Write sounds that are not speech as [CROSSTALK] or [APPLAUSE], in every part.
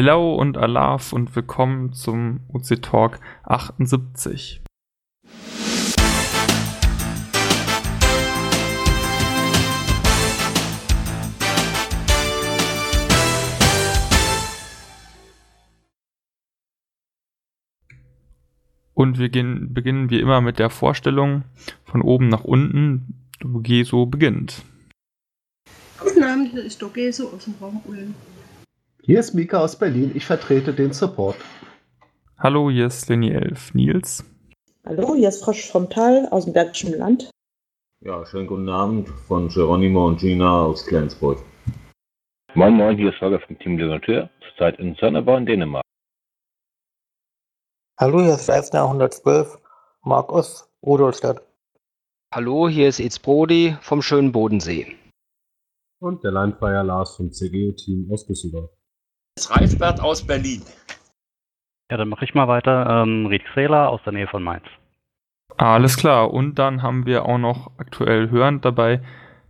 Hello und Alaf und willkommen zum UC Talk 78. Und wir gehen, beginnen wie immer mit der Vorstellung von oben nach unten. Dogeso beginnt. Guten Abend, hier ist Dogeso aus dem Raum Ulm. Hier ist Mika aus Berlin. Ich vertrete den Support. Hallo, hier ist Lenny 11. Nils. Hallo, hier ist Frosch vom Tal aus dem Bergischen Land. Ja, schönen guten Abend von Geronimo und Gina aus Flensburg. Moin Moin, hier ist Holger vom Team Deserteur, zurzeit in Sönnerbau in Dänemark. Hallo, hier ist Reisner 112, Mark aus Rudolstadt. Hallo, hier ist Itz Brody vom schönen Bodensee. Und der Linefire Lars vom CGO-Team aus Düsseldorf. Das Reisbert aus Berlin. Ja, dann mache ich mal weiter. Ähm, Ried Xela aus der Nähe von Mainz. Alles klar. Und dann haben wir auch noch aktuell hörend dabei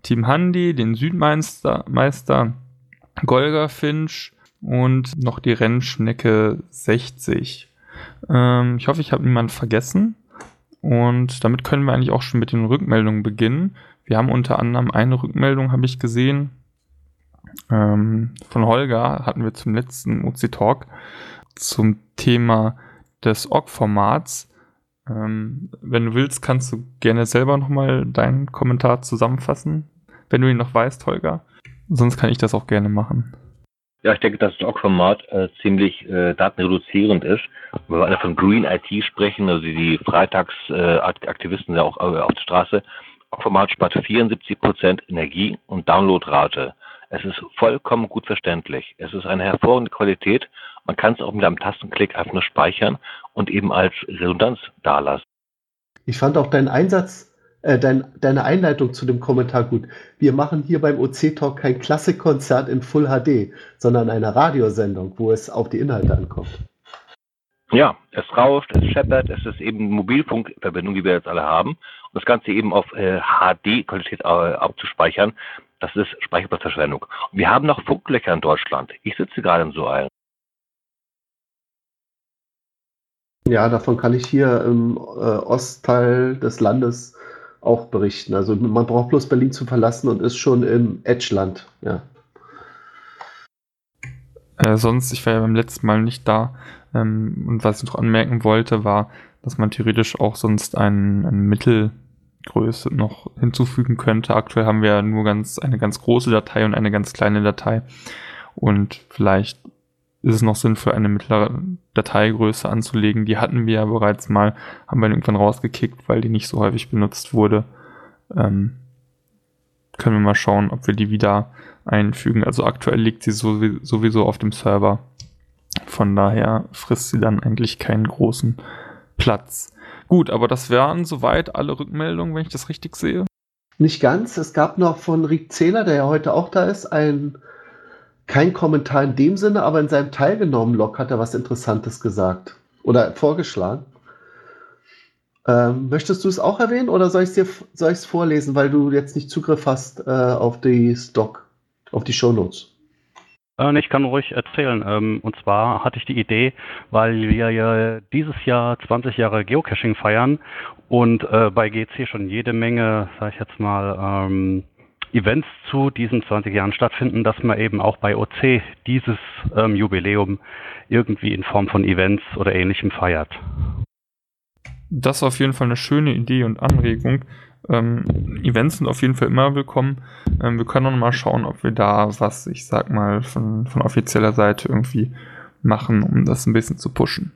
Team Handy, den Südmeister, Meister, Golga Finch und noch die Rennschnecke 60. Ähm, ich hoffe, ich habe niemanden vergessen. Und damit können wir eigentlich auch schon mit den Rückmeldungen beginnen. Wir haben unter anderem eine Rückmeldung, habe ich gesehen, ähm, von Holger, hatten wir zum letzten OC Talk zum Thema des OGG-Formats. Ähm, wenn du willst, kannst du gerne selber nochmal deinen Kommentar zusammenfassen, wenn du ihn noch weißt, Holger. Sonst kann ich das auch gerne machen. Ja, ich denke, dass das OGG-Format äh, ziemlich äh, datenreduzierend ist. Wenn wir von Green IT sprechen, also die Freitagsaktivisten äh, ja auch äh, auf der Straße, OGG-Format spart 74 Prozent Energie und Downloadrate. Es ist vollkommen gut verständlich. Es ist eine hervorragende Qualität. Man kann es auch mit einem Tastenklick einfach nur speichern und eben als Redundanz dalassen. Ich fand auch deinen Einsatz, äh, dein, deine Einleitung zu dem Kommentar gut. Wir machen hier beim OC Talk kein Klassikkonzert in Full HD, sondern eine Radiosendung, wo es auf die Inhalte ankommt. Ja, es rauscht, es scheppert, es ist eben Mobilfunkverbindung, die wir jetzt alle haben. Und das Ganze eben auf äh, HD-Qualität äh, abzuspeichern, das ist Speicherplatzverschwendung. Und wir haben noch Funklöcher in Deutschland. Ich sitze gerade in so einem. Ja, davon kann ich hier im äh, Ostteil des Landes auch berichten. Also man braucht bloß Berlin zu verlassen und ist schon im Edgeland. Ja. Äh, sonst, ich war ja beim letzten Mal nicht da. Ähm, und was ich noch anmerken wollte, war, dass man theoretisch auch sonst einen, einen Mittel Größe noch hinzufügen könnte. Aktuell haben wir nur ganz, eine ganz große Datei und eine ganz kleine Datei. Und vielleicht ist es noch sinnvoll, eine mittlere Dateigröße anzulegen. Die hatten wir ja bereits mal, haben wir irgendwann rausgekickt, weil die nicht so häufig benutzt wurde. Ähm, können wir mal schauen, ob wir die wieder einfügen. Also aktuell liegt sie sowieso auf dem Server. Von daher frisst sie dann eigentlich keinen großen Platz. Gut, aber das wären soweit alle Rückmeldungen, wenn ich das richtig sehe. Nicht ganz. Es gab noch von Rick Zähler, der ja heute auch da ist, ein kein Kommentar in dem Sinne, aber in seinem teilgenommen Log hat er was Interessantes gesagt oder vorgeschlagen. Ähm, möchtest du es auch erwähnen oder soll ich es vorlesen, weil du jetzt nicht Zugriff hast äh, auf die Stock, auf die Shownotes? Äh, ich kann ruhig erzählen. Ähm, und zwar hatte ich die Idee, weil wir ja dieses Jahr 20 Jahre Geocaching feiern und äh, bei GC schon jede Menge, sag ich jetzt mal, ähm, Events zu diesen 20 Jahren stattfinden, dass man eben auch bei OC dieses ähm, Jubiläum irgendwie in Form von Events oder ähnlichem feiert. Das ist auf jeden Fall eine schöne Idee und Anregung. Ähm, Events sind auf jeden Fall immer willkommen. Ähm, wir können auch mal schauen, ob wir da was, ich sag mal, von, von offizieller Seite irgendwie machen, um das ein bisschen zu pushen.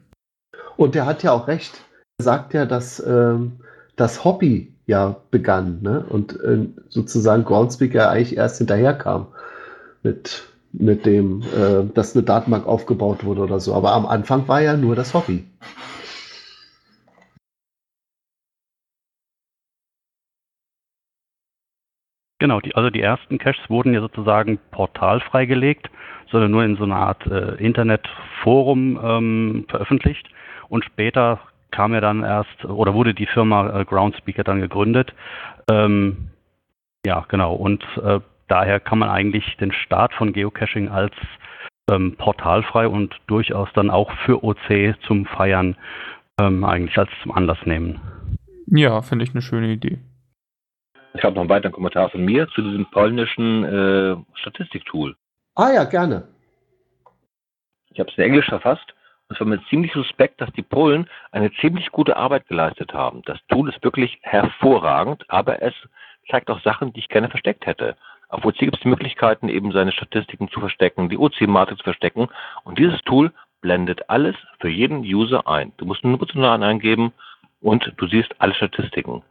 Und der hat ja auch recht. Er sagt ja, dass ähm, das Hobby ja begann ne? und äh, sozusagen Groundspeaker eigentlich erst hinterher kam mit, mit dem, äh, dass eine Datenbank aufgebaut wurde oder so. Aber am Anfang war ja nur das Hobby. Genau, die, also die ersten Caches wurden ja sozusagen portalfrei gelegt, sondern nur in so einer Art äh, Internetforum ähm, veröffentlicht. Und später kam ja dann erst, oder wurde die Firma äh, Groundspeaker dann gegründet. Ähm, ja, genau. Und äh, daher kann man eigentlich den Start von Geocaching als ähm, portalfrei und durchaus dann auch für OC zum Feiern ähm, eigentlich als zum Anlass nehmen. Ja, finde ich eine schöne Idee. Ich habe noch einen weiteren Kommentar von mir zu diesem polnischen äh, Statistiktool. Ah ja, gerne. Ich habe es in Englisch verfasst und es war mir ziemlich suspekt, dass die Polen eine ziemlich gute Arbeit geleistet haben. Das Tool ist wirklich hervorragend, aber es zeigt auch Sachen, die ich gerne versteckt hätte. Auf OC gibt es die Möglichkeiten, eben seine Statistiken zu verstecken, die OC-Matrix zu verstecken. Und dieses Tool blendet alles für jeden User ein. Du musst nur Nutzernamen eingeben und du siehst alle Statistiken.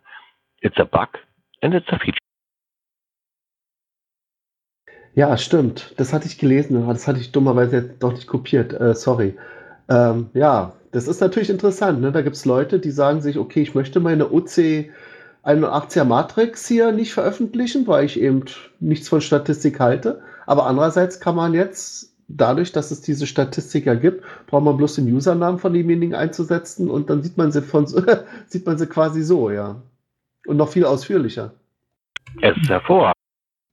It's a bug a feature. Ja, stimmt. Das hatte ich gelesen. Das hatte ich dummerweise jetzt doch nicht kopiert. Äh, sorry. Ähm, ja, das ist natürlich interessant. Ne? Da gibt es Leute, die sagen sich, okay, ich möchte meine OC 81er Matrix hier nicht veröffentlichen, weil ich eben nichts von Statistik halte. Aber andererseits kann man jetzt, dadurch, dass es diese Statistiker gibt, braucht man bloß den Usernamen von demjenigen einzusetzen und dann sieht man sie von [LAUGHS] sieht man sie quasi so, ja. Und noch viel ausführlicher. Es ist hervorragend.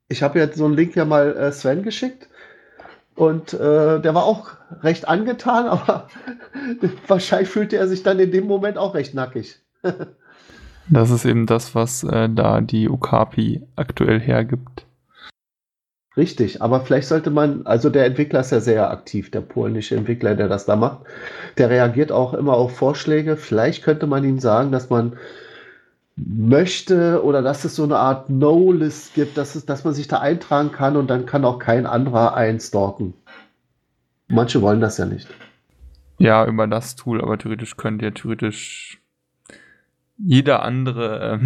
Ich habe jetzt so einen Link ja mal äh, Sven geschickt. Und äh, der war auch recht angetan, [LAUGHS] aber wahrscheinlich fühlte er sich dann in dem Moment auch recht nackig. [LAUGHS] Das ist eben das, was äh, da die Okapi aktuell hergibt. Richtig, aber vielleicht sollte man, also der Entwickler ist ja sehr aktiv, der polnische Entwickler, der das da macht, der reagiert auch immer auf Vorschläge. Vielleicht könnte man ihm sagen, dass man möchte oder dass es so eine Art No-List gibt, dass, es, dass man sich da eintragen kann und dann kann auch kein anderer einstalken. Manche wollen das ja nicht. Ja, über das Tool, aber theoretisch könnt ihr theoretisch jeder andere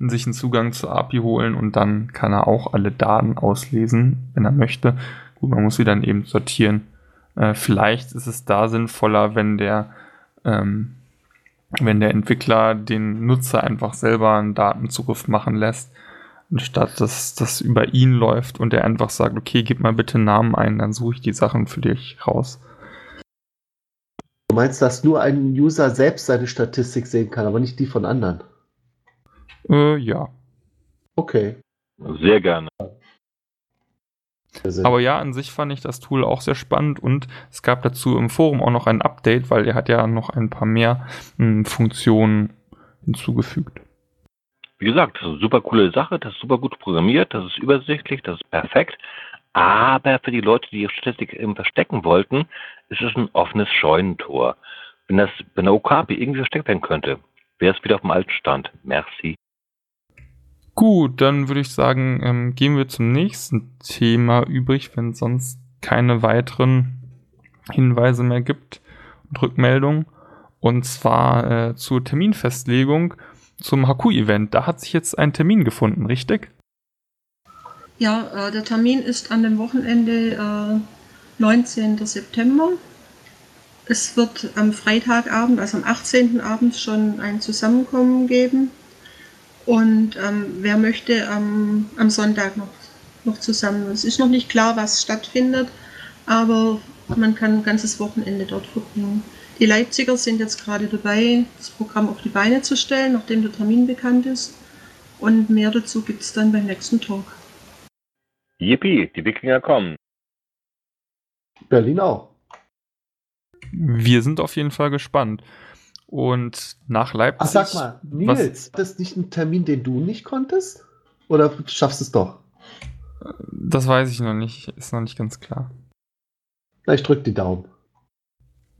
ähm, [LAUGHS] sich einen Zugang zur API holen und dann kann er auch alle Daten auslesen, wenn er möchte. Gut, man muss sie dann eben sortieren. Äh, vielleicht ist es da sinnvoller, wenn der, ähm, wenn der Entwickler den Nutzer einfach selber einen Datenzugriff machen lässt, anstatt dass das über ihn läuft und er einfach sagt, okay, gib mal bitte Namen ein, dann suche ich die Sachen für dich raus. Du meinst, dass nur ein User selbst seine Statistik sehen kann, aber nicht die von anderen? Äh, ja. Okay. Sehr gerne. Aber ja, an sich fand ich das Tool auch sehr spannend und es gab dazu im Forum auch noch ein Update, weil er hat ja noch ein paar mehr mh, hm, Funktionen hinzugefügt. Wie gesagt, das ist eine super coole Sache, das ist super gut programmiert, das ist übersichtlich, das ist perfekt. Aber für die Leute, die ihre Statistik eben verstecken wollten, ist es ein offenes Scheunentor. Wenn das bei einer Okapi irgendwie versteckt werden könnte, wäre es wieder auf dem alten Stand. Merci. Gut, dann würde ich sagen, ähm, gehen wir zum nächsten Thema übrig, wenn es sonst keine weiteren Hinweise mehr gibt und Rückmeldungen. Und zwar äh, zur Terminfestlegung zum Haku-Event. Da hat sich jetzt ein Termin gefunden, richtig? Ja, äh, der Termin ist an dem Wochenende äh, 19. September. Es wird am Freitagabend, also am 18. Abend schon ein Zusammenkommen geben. Und ähm, wer möchte ähm, am Sonntag noch, noch zusammen. Es ist noch nicht klar, was stattfindet, aber man kann ein ganzes Wochenende dort verbringen. Die Leipziger sind jetzt gerade dabei, das Programm auf die Beine zu stellen, nachdem der Termin bekannt ist. Und mehr dazu gibt es dann beim nächsten Talk. Yippie, die Wikinger kommen. Berlin auch. Wir sind auf jeden Fall gespannt. Und nach Leipzig. Ach, sag mal, Nils, was, das ist nicht ein Termin, den du nicht konntest? Oder schaffst du es doch? Das weiß ich noch nicht. Ist noch nicht ganz klar. Na, ich drück die Daumen.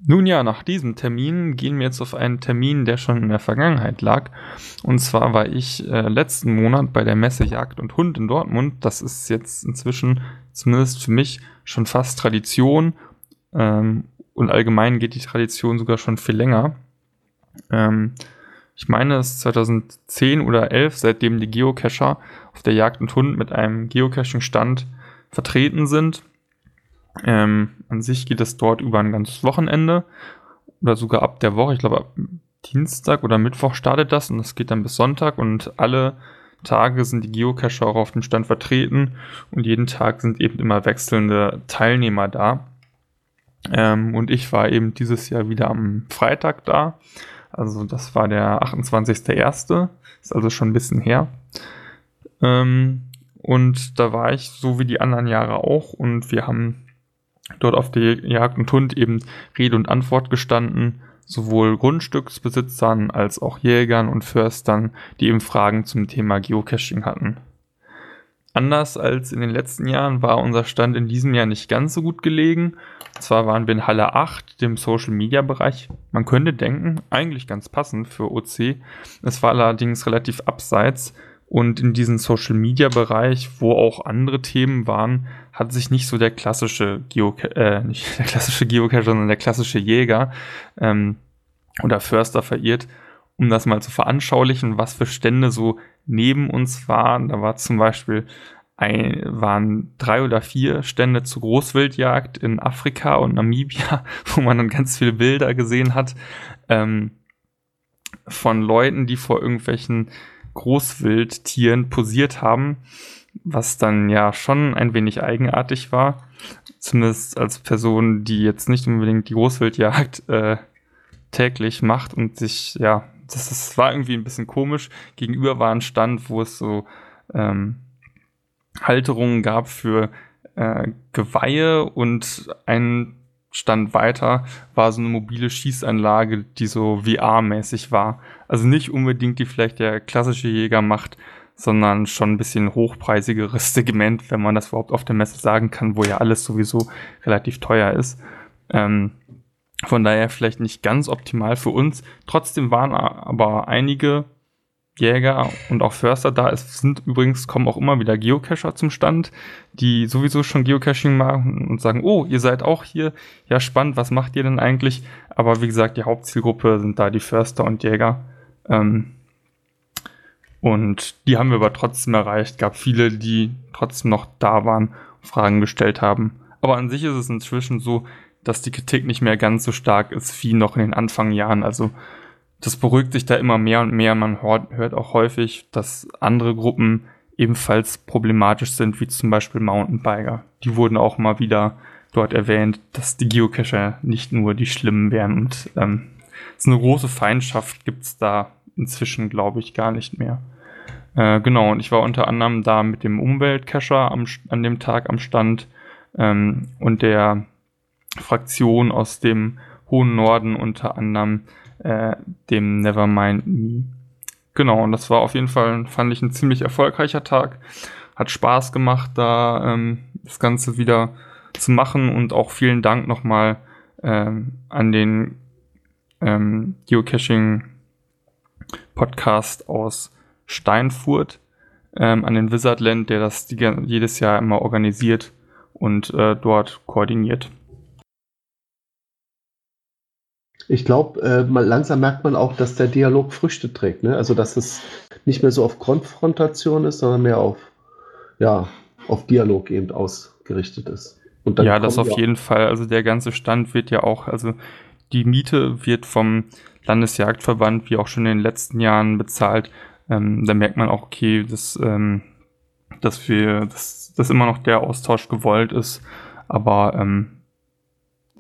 Nun ja, nach diesem Termin gehen wir jetzt auf einen Termin, der schon in der Vergangenheit lag. Und zwar war ich äh, letzten Monat bei der Messe Jagd und Hund in Dortmund. Das ist jetzt inzwischen, zumindest für mich, schon fast Tradition. Ähm, und allgemein geht die Tradition sogar schon viel länger. Ähm, ich meine, es ist 2010 oder 11, seitdem die Geocacher auf der Jagd und Hund mit einem Geocaching-Stand vertreten sind. Ähm, an sich geht es dort über ein ganzes Wochenende oder sogar ab der Woche. Ich glaube, ab Dienstag oder Mittwoch startet das und das geht dann bis Sonntag und alle Tage sind die Geocacher auch auf dem Stand vertreten und jeden Tag sind eben immer wechselnde Teilnehmer da. Ähm, und ich war eben dieses Jahr wieder am Freitag da. Also das war der 28.01. Ist also schon ein bisschen her. Ähm, und da war ich so wie die anderen Jahre auch und wir haben dort auf der Jagd und Hund eben Rede und Antwort gestanden, sowohl Grundstücksbesitzern als auch Jägern und Förstern, die eben Fragen zum Thema Geocaching hatten. Anders als in den letzten Jahren war unser Stand in diesem Jahr nicht ganz so gut gelegen. Zwar waren wir in Halle 8, dem Social Media Bereich. Man könnte denken, eigentlich ganz passend für OC. Es war allerdings relativ abseits und in diesem Social Media Bereich, wo auch andere Themen waren, hat sich nicht so der klassische Geocacher, äh, nicht der klassische Geocacher, sondern der klassische Jäger ähm, oder Förster verirrt um das mal zu veranschaulichen, was für Stände so neben uns waren. Da war zum Beispiel ein, waren drei oder vier Stände zur Großwildjagd in Afrika und Namibia, [LAUGHS] wo man dann ganz viele Bilder gesehen hat ähm, von Leuten, die vor irgendwelchen Großwildtieren posiert haben, was dann ja schon ein wenig eigenartig war. Zumindest als Person, die jetzt nicht unbedingt die Großwildjagd äh, täglich macht und sich ja das, das war irgendwie ein bisschen komisch. Gegenüber war ein Stand, wo es so ähm, Halterungen gab für äh, Geweihe und ein Stand weiter war so eine mobile Schießanlage, die so VR-mäßig war. Also nicht unbedingt die vielleicht der klassische Jäger macht, sondern schon ein bisschen hochpreisigeres [LAUGHS] Segment, wenn man das überhaupt auf der Messe sagen kann, wo ja alles sowieso relativ teuer ist. Ähm, von daher vielleicht nicht ganz optimal für uns. Trotzdem waren aber einige Jäger und auch Förster da. Es sind übrigens, kommen auch immer wieder Geocacher zum Stand, die sowieso schon Geocaching machen und sagen, oh, ihr seid auch hier. Ja, spannend, was macht ihr denn eigentlich? Aber wie gesagt, die Hauptzielgruppe sind da die Förster und Jäger. Ähm, und die haben wir aber trotzdem erreicht. Gab viele, die trotzdem noch da waren, Fragen gestellt haben. Aber an sich ist es inzwischen so, dass die Kritik nicht mehr ganz so stark ist wie noch in den Anfangjahren. Also das beruhigt sich da immer mehr und mehr. Man hört auch häufig, dass andere Gruppen ebenfalls problematisch sind, wie zum Beispiel Mountainbiker. Die wurden auch mal wieder dort erwähnt, dass die Geocacher nicht nur die Schlimmen wären. Und ähm, so eine große Feindschaft gibt's da inzwischen, glaube ich, gar nicht mehr. Äh, genau, und ich war unter anderem da mit dem Umweltcacher am, an dem Tag am Stand ähm, und der Fraktion aus dem hohen Norden, unter anderem äh, dem Nevermind Me. Genau, und das war auf jeden Fall, fand ich, ein ziemlich erfolgreicher Tag. Hat Spaß gemacht, da ähm, das Ganze wieder zu machen und auch vielen Dank nochmal ähm, an den ähm, Geocaching Podcast aus Steinfurt, ähm, an den Wizardland, der das die, jedes Jahr immer organisiert und äh, dort koordiniert. Ich glaube, äh, langsam merkt man auch, dass der Dialog Früchte trägt. Ne? Also, dass es nicht mehr so auf Konfrontation ist, sondern mehr auf, ja, auf Dialog eben ausgerichtet ist. ja, das auf jeden Fall. Also, der ganze Stand wird ja auch, also die Miete wird vom Landesjagdverband, wie auch schon in den letzten Jahren, bezahlt. Ähm, da merkt man auch, okay, dass, ähm, dass wir, dass, dass immer noch der Austausch gewollt ist. Aber ähm,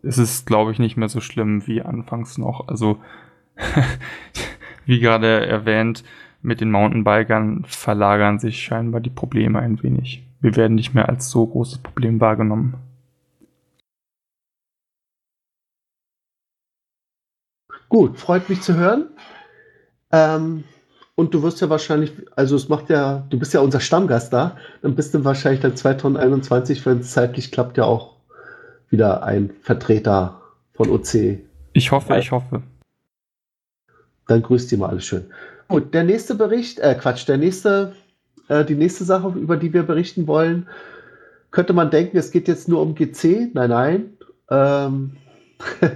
es ist, glaube ich, nicht mehr so schlimm wie anfangs noch. Also, [LAUGHS] wie gerade erwähnt, mit den Mountainbikern verlagern sich scheinbar die Probleme ein wenig. Wir werden nicht mehr als so großes Problem wahrgenommen. Gut, freut mich zu hören. Ähm, und du wirst ja wahrscheinlich, also es macht ja, du bist ja unser Stammgast da, dann bist du wahrscheinlich dann 2021, wenn es zeitlich klappt, ja auch wieder ein Vertreter von OC. Ich hoffe, ich hoffe. Dann grüßt ihr mal alles schön. Gut, der nächste Bericht, äh Quatsch, der nächste, äh, die nächste Sache, über die wir berichten wollen, könnte man denken, es geht jetzt nur um GC. Nein, nein. Ähm, [LAUGHS]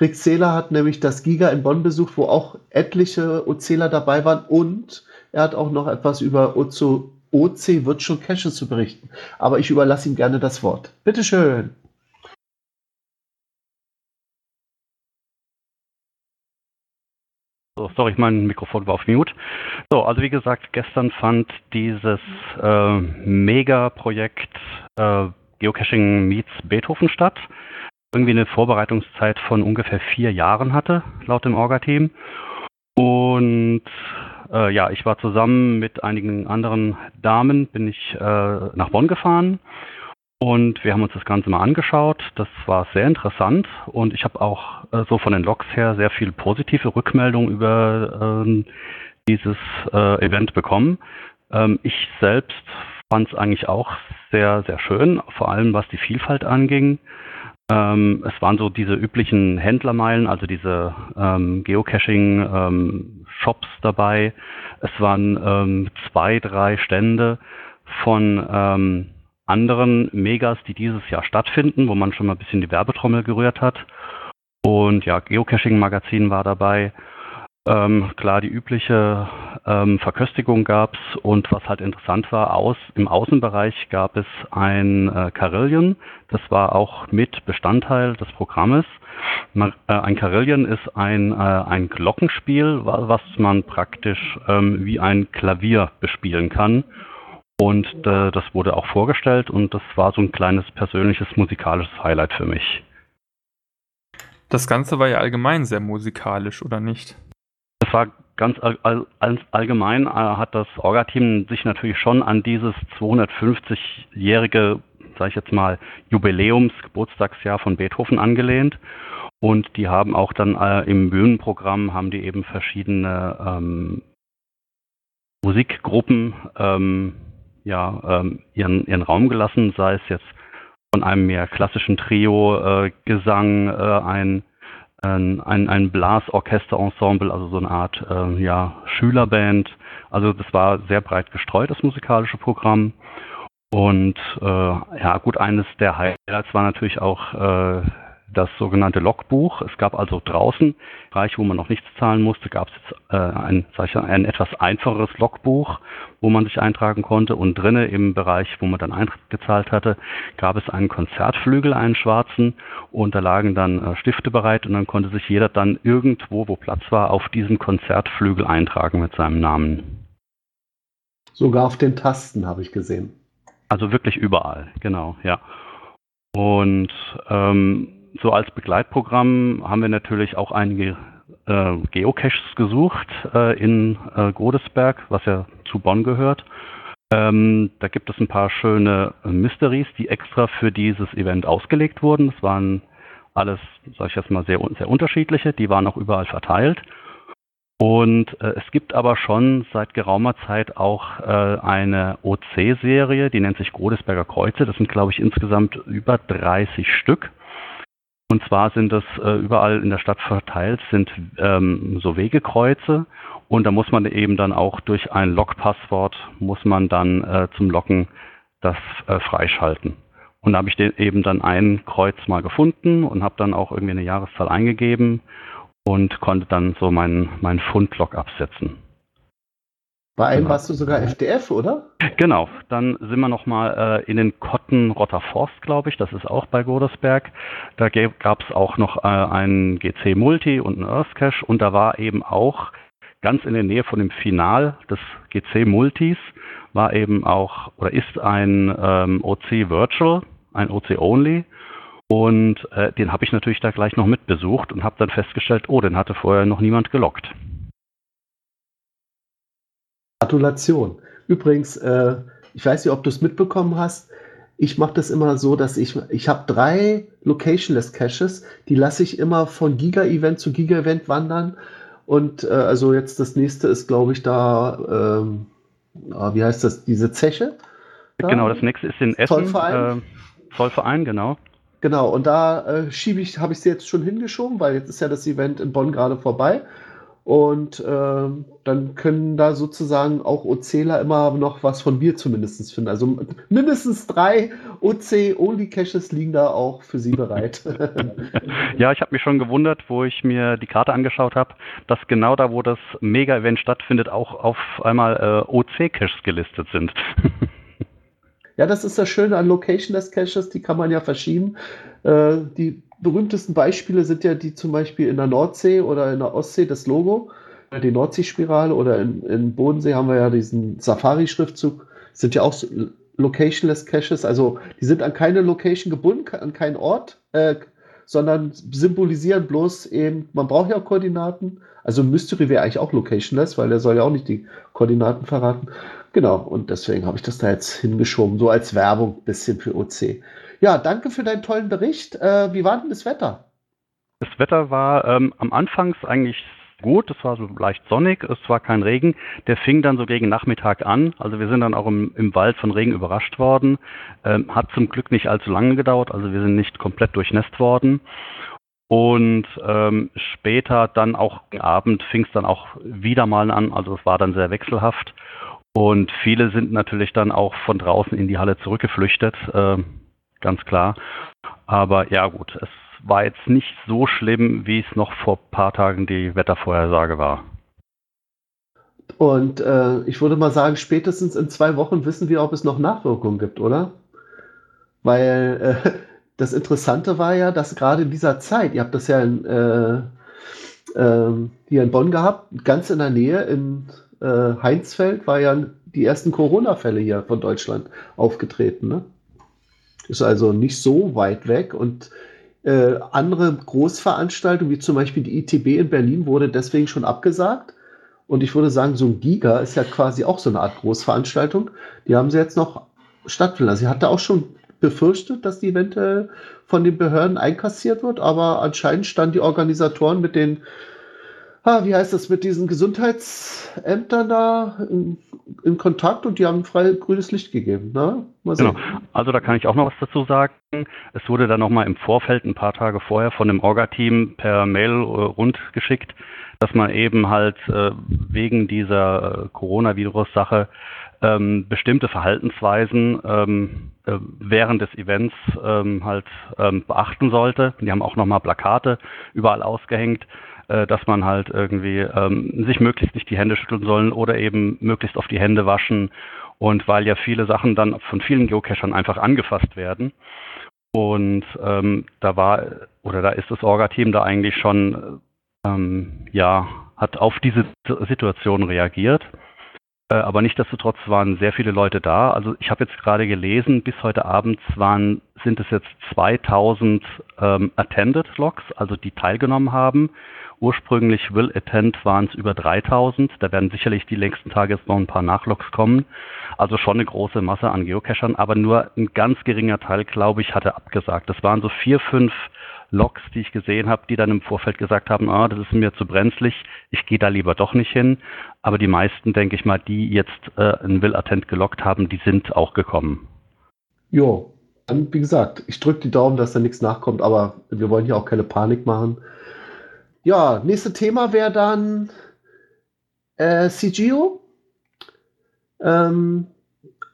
Rick Zähler hat nämlich das Giga in Bonn besucht, wo auch etliche OCler dabei waren und er hat auch noch etwas über OC, OC Virtual Caches zu berichten. Aber ich überlasse ihm gerne das Wort. Bitteschön. So, sorry, mein Mikrofon war auf Mute. So, also wie gesagt, gestern fand dieses äh, Mega-Projekt äh, Geocaching Meets Beethoven statt. Irgendwie eine Vorbereitungszeit von ungefähr vier Jahren hatte, laut dem Orga-Team. Und äh, ja, ich war zusammen mit einigen anderen Damen, bin ich äh, nach Bonn gefahren Und wir haben uns das Ganze mal angeschaut. Das war sehr interessant und ich habe auch äh, so von den Logs her sehr viel positive Rückmeldungen über ähm, dieses äh, Event bekommen. Ähm, ich selbst fand es eigentlich auch sehr, sehr schön, vor allem was die Vielfalt anging. Ähm, es waren so diese üblichen Händlermeilen, also diese ähm, Geocaching-Shops ähm, dabei. Es waren ähm, zwei, drei Stände von ähm, anderen Megas, die dieses Jahr stattfinden, wo man schon mal ein bisschen die Werbetrommel gerührt hat. Und ja, Geocaching-Magazin war dabei. Ähm, klar, die übliche ähm, Verköstigung gab es und was halt interessant war, aus, im Außenbereich gab es ein äh, Carillion, das war auch mit Bestandteil des Programmes. Man, äh, ein Carillion ist ein, äh, ein Glockenspiel, was man praktisch ähm, wie ein Klavier bespielen kann. Und äh, das wurde auch vorgestellt und das war so ein kleines persönliches musikalisches Highlight für mich. Das Ganze war ja allgemein sehr musikalisch, oder nicht? Das war ganz all, all, allgemein, äh, hat das Orga-Team sich natürlich schon an dieses 250-jährige, sage ich jetzt mal, Jubiläums-Geburtstagsjahr von Beethoven angelehnt. Und die haben auch dann äh, im Bühnenprogramm haben die eben verschiedene ähm, Musikgruppen ähm, ja, ähm, ihren, ihren Raum gelassen, sei es jetzt von einem mehr klassischen Trio, äh, äh, ein ein, ein Blasorchesterensemble, also so eine Art äh, ja, Schülerband. Also das war sehr breit gestreut, das musikalische Programm. Und äh, ja, gut, eines der Highlights war natürlich auch äh, das sogenannte Logbuch. Es gab also draußen, Bereich, wo man noch nichts zahlen musste, gab es jetzt äh, ein, ich, ein etwas einfacheres Logbuch, wo man sich eintragen konnte. Und drinnen im Bereich, wo man dann Eintritt gezahlt hatte, gab es einen Konzertflügel, einen schwarzen. Und da lagen dann äh, Stifte bereit und dann konnte sich jeder dann irgendwo, wo Platz war, auf diesen Konzertflügel eintragen mit seinem Namen. Sogar auf den Tasten habe ich gesehen. Also wirklich überall, genau, ja. Und ähm, so als Begleitprogramm haben wir natürlich auch einige äh, Geocaches gesucht äh, in äh, Godesberg, was ja zu Bonn gehört. Ähm, da gibt es ein paar schöne Mysteries, die extra für dieses Event ausgelegt wurden. Das waren alles, sage ich jetzt mal, sehr, sehr unterschiedliche. Die waren auch überall verteilt. Und äh, es gibt aber schon seit geraumer Zeit auch äh, eine OC-Serie, die nennt sich Godesberger Kreuze. Das sind, glaube ich, insgesamt über 30 Stück. Und zwar sind das äh, überall in der Stadt verteilt, sind ähm, so Wegekreuze und da muss man eben dann auch durch ein Logpasswort muss man dann äh, zum Loggen das äh, freischalten. Und da habe ich eben dann ein Kreuz mal gefunden und habe dann auch irgendwie eine Jahreszahl eingegeben und konnte dann so meinen mein Fundlog absetzen. Bei einem genau. warst du sogar FDF, oder? Genau, dann sind wir nochmal äh, in den Kottenrotter Forst, glaube ich, das ist auch bei Godesberg. Da gab es auch noch äh, einen GC Multi und einen Earth Cache und da war eben auch ganz in der Nähe von dem Final des GC Multis war eben auch oder ist ein ähm, OC Virtual, ein OC Only. Und äh, den habe ich natürlich da gleich noch mitbesucht und habe dann festgestellt, oh, den hatte vorher noch niemand gelockt. Gratulation. Übrigens, äh, ich weiß nicht, ob du es mitbekommen hast. Ich mache das immer so, dass ich, ich habe drei Locationless Caches, die lasse ich immer von Giga-Event zu Giga-Event wandern. Und äh, also jetzt das nächste ist, glaube ich, da, ähm, ah, wie heißt das, diese Zeche? Da? Genau, das nächste ist in Essen. Zollverein. Äh, Zollverein, genau. Genau, und da äh, schiebe ich, habe ich sie jetzt schon hingeschoben, weil jetzt ist ja das Event in Bonn gerade vorbei. Und äh, dann können da sozusagen auch OCler immer noch was von mir zumindest finden. Also mindestens drei OC-Only-Caches liegen da auch für Sie bereit. [LAUGHS] ja, ich habe mich schon gewundert, wo ich mir die Karte angeschaut habe, dass genau da, wo das Mega-Event stattfindet, auch auf einmal äh, OC-Caches gelistet sind. [LAUGHS] ja, das ist das Schöne an Location-Less Caches, die kann man ja verschieben. Äh, die berühmtesten Beispiele sind ja die zum Beispiel in der Nordsee oder in der Ostsee, das Logo, die Nordseespirale oder in, in Bodensee haben wir ja diesen Safari-Schriftzug, sind ja auch Locationless Caches, also die sind an keine Location gebunden, an keinen Ort, äh, sondern symbolisieren bloß eben, man braucht ja Koordinaten, also Mystery wäre eigentlich auch locationless, weil er soll ja auch nicht die Koordinaten verraten. Genau, und deswegen habe ich das da jetzt hingeschoben, so als Werbung bisschen für OC. Ja, danke für deinen tollen Bericht. Äh, wie war denn das Wetter? Das Wetter war ähm, am Anfangs eigentlich gut, es war so leicht sonnig, es war kein Regen. Der fing dann so gegen Nachmittag an. Also wir sind dann auch im, im Wald von Regen überrascht worden. Ähm, hat zum Glück nicht allzu lange gedauert, also wir sind nicht komplett durchnässt worden. Und ähm, später dann auch am Abend fing es dann auch wieder mal an, also es war dann sehr wechselhaft. Und viele sind natürlich dann auch von draußen in die Halle zurückgeflüchtet, äh, ganz klar. Aber ja gut, es war jetzt nicht so schlimm, wie es noch vor ein paar Tagen die Wettervorhersage war. Und äh, ich würde mal sagen, spätestens in zwei Wochen wissen wir, ob es noch Nachwirkungen gibt, oder? Weil äh, [LAUGHS] das Interessante war ja, dass gerade in dieser Zeit, ihr habt das ja in, äh, äh, hier in Bonn gehabt, ganz in der Nähe in äh, Heinzfeld war ja die ersten Corona-Fälle hier von Deutschland aufgetreten. Ne? Ist also nicht so weit weg und äh, andere Großveranstaltungen, wie zum Beispiel die ITB in Berlin, wurde deswegen schon abgesagt. Und ich würde sagen, so ein Giga ist ja quasi auch so eine Art Großveranstaltung. Die haben sie jetzt noch stattfinden lassen. Sie hatte auch schon befürchtet, dass die eventuell von den Behörden einkassiert wird, aber anscheinend standen die Organisatoren mit den, ah, wie heißt das, mit diesen Gesundheitsämtern da in, in Kontakt und die haben frei grünes Licht gegeben. Ne? Genau. Also da kann ich auch noch was dazu sagen. Es wurde dann nochmal im Vorfeld, ein paar Tage vorher, von dem Orga-Team per Mail äh, rund geschickt, dass man eben halt äh, wegen dieser äh, Coronavirus-Sache ähm, bestimmte Verhaltensweisen ähm, äh, während des Events ähm, halt ähm, beachten sollte. Die haben auch nochmal Plakate überall ausgehängt, äh, dass man halt irgendwie ähm, sich möglichst nicht die Hände schütteln sollen oder eben möglichst auf die Hände waschen. Und weil ja viele Sachen dann von vielen Geocachern einfach angefasst werden. Und ähm, da war oder da ist das Orga-Team da eigentlich schon ähm, ja hat auf diese Situation reagiert. Äh, aber nichtsdestotrotz waren sehr viele Leute da. Also ich habe jetzt gerade gelesen, bis heute Abend waren, sind es jetzt 2000 ähm, Attended Logs, also die teilgenommen haben. Ursprünglich Will Attend waren es über 3000. Da werden sicherlich die nächsten Tage jetzt noch ein paar Nachlogs kommen. Also schon eine große Masse an Geocachern, aber nur ein ganz geringer Teil, glaube ich, hatte abgesagt. Das waren so vier, fünf Logs, die ich gesehen habe, die dann im Vorfeld gesagt haben, ah, das ist mir zu brenzlig, ich gehe da lieber doch nicht hin. Aber die meisten, denke ich mal, die jetzt äh, einen Will-Attent gelockt haben, die sind auch gekommen. Jo, wie gesagt, ich drücke die Daumen, dass da nichts nachkommt, aber wir wollen hier auch keine Panik machen. Ja, nächstes Thema wäre dann äh, CGO. Ähm,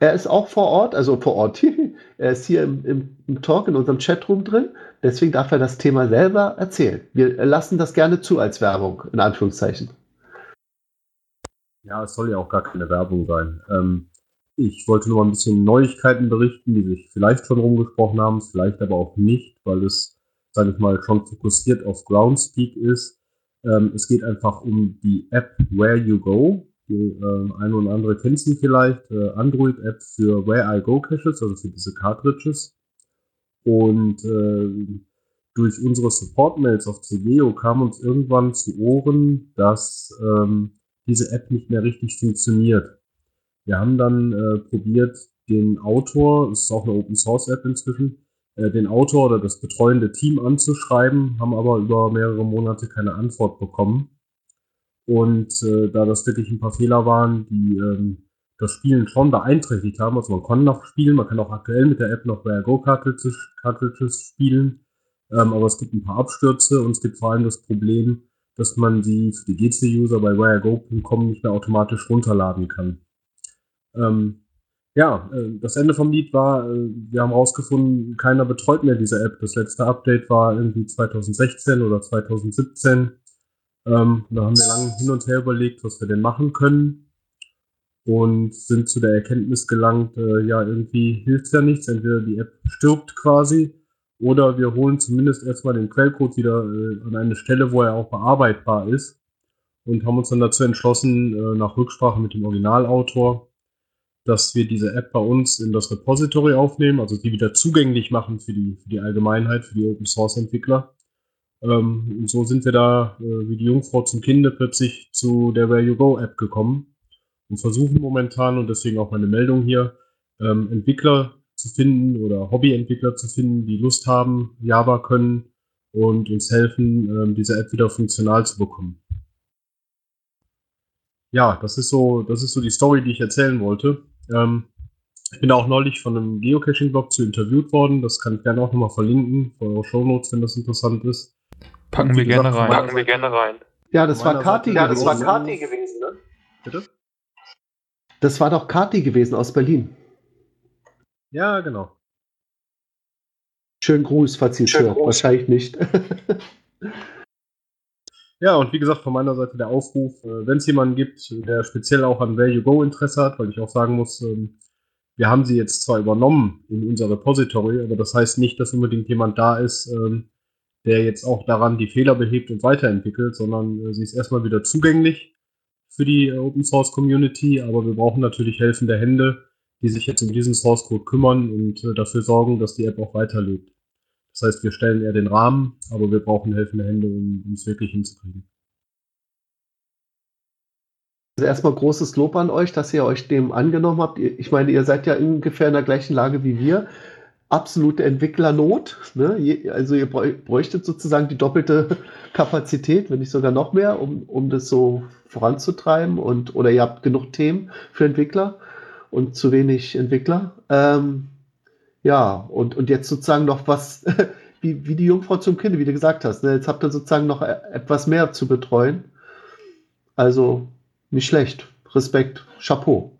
er ist auch vor Ort, also vor Ort. [LAUGHS] er ist hier im, im, im, Talk in unserem Chatroom drin. Deswegen darf er das Thema selber erzählen. Wir lassen das gerne zu als Werbung, in Anführungszeichen. Ja, es soll ja auch gar keine Werbung sein. Ähm, ich wollte nur mal ein bisschen Neuigkeiten berichten, die sich vielleicht schon rumgesprochen haben, vielleicht aber auch nicht, weil es, sage ich mal, schon fokussiert auf Groundspeak ist. Ähm, es geht einfach um die App Where You Go. Die äh, eine oder andere kennt sie vielleicht. Äh, Android-App für Where I Go Caches, also für diese Cartridges. Und äh, durch unsere Support-Mails auf CGO kam uns irgendwann zu Ohren, dass ähm, diese App nicht mehr richtig funktioniert. Wir haben dann äh, probiert, den Autor, es ist auch eine Open Source App inzwischen, den Autor oder das betreuende Team anzuschreiben, haben aber über mehrere Monate keine Antwort bekommen. Und äh, da das wirklich ein paar Fehler waren, die ähm, das Spielen schon beeinträchtigt haben, also man kann noch spielen, man kann auch aktuell mit der App noch Where Go Cartridges, Cartridges spielen, ähm, aber es gibt ein paar Abstürze und es gibt vor allem das Problem, dass man sie für die GC-User bei wherego.com nicht mehr automatisch runterladen kann. Ähm, ja, äh, das Ende vom Lied war, äh, wir haben rausgefunden, keiner betreut mehr diese App. Das letzte Update war irgendwie 2016 oder 2017. Ähm, da haben wir lange hin und her überlegt, was wir denn machen können und sind zu der Erkenntnis gelangt, äh, ja, irgendwie hilft ja nichts. Entweder die App stirbt quasi oder wir holen zumindest erstmal den Quellcode wieder äh, an eine Stelle, wo er auch bearbeitbar ist. Und haben uns dann dazu entschlossen, äh, nach Rücksprache mit dem Originalautor, dass wir diese App bei uns in das Repository aufnehmen, also die wieder zugänglich machen für die, für die Allgemeinheit, für die Open Source Entwickler. Ähm, und so sind wir da äh, wie die Jungfrau zum Kinde plötzlich zu der Where You Go App gekommen Wir versuchen momentan und deswegen auch meine Meldung hier, ähm, Entwickler zu finden oder Hobbyentwickler zu finden, die Lust haben, Java können und uns helfen, ähm, diese App wieder funktional zu bekommen. Ja, das ist so, das ist so die Story, die ich erzählen wollte. Ähm, ich bin auch neulich von einem Geocaching-Blog zu interviewt worden. Das kann ich gerne auch nochmal verlinken für eure Shownotes, wenn das interessant ist. Packen wir gerne rein. Packen wir gerne rein. Ja, das war Kati Ja, das war gewesen. Kati gewesen, ne? Bitte? Das war doch Kati gewesen aus Berlin. Ja, genau. Schönen Gruß, falls sie es Schönen hört. Gruß. Wahrscheinlich nicht. [LAUGHS] Ja, und wie gesagt, von meiner Seite der Aufruf, äh, wenn es jemanden gibt, der speziell auch an Where You Go Interesse hat, weil ich auch sagen muss, ähm, wir haben sie jetzt zwar übernommen in unser Repository, aber das heißt nicht, dass unbedingt jemand da ist, ähm, der jetzt auch daran die Fehler behebt und weiterentwickelt, sondern äh, sie ist erstmal wieder zugänglich für die äh, Open Source Community, aber wir brauchen natürlich helfende Hände, die sich jetzt um diesen Source Code kümmern und dafür sorgen, dass die App auch weiterlebt. Das heißt, wir stellen eher den Rahmen, aber wir brauchen helfende Hände, um es wirklich hinzukriegen. Also erstmal großes Lob an euch, dass ihr euch dem angenommen habt. Ich meine, ihr seid ja ungefähr in der gleichen Lage wie wir. Absolute Entwicklernot. Ne? Also ihr bräu- bräuchtet sozusagen die doppelte [LAUGHS] Kapazität, wenn nicht sogar noch mehr, um, um das so voranzutreiben. Und, oder ihr habt genug Themen für Entwickler und zu wenig Entwickler. Ähm, ja, und, und jetzt sozusagen noch was, [LAUGHS] wie, wie die Jungfrau zum Kind, wie du gesagt hast. Ne? Jetzt habt ihr sozusagen noch e- etwas mehr zu betreuen. Also nicht schlecht. Respekt, Chapeau.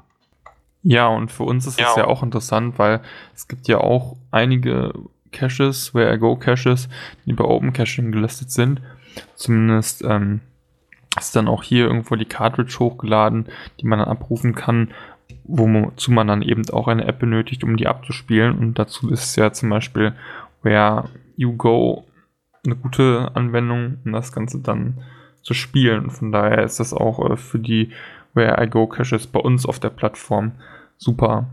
Ja, und für uns ist es ja auch interessant, weil es gibt ja auch einige Caches, Where I Go Caches, die bei Open Caching gelistet sind. Zumindest ähm, ist dann auch hier irgendwo die Cartridge hochgeladen, die man dann abrufen kann, wozu man dann eben auch eine App benötigt, um die abzuspielen. Und dazu ist ja zum Beispiel Where You Go eine gute Anwendung, um das Ganze dann zu spielen. Von daher ist das auch äh, für die Where I Go Caches bei uns auf der Plattform super,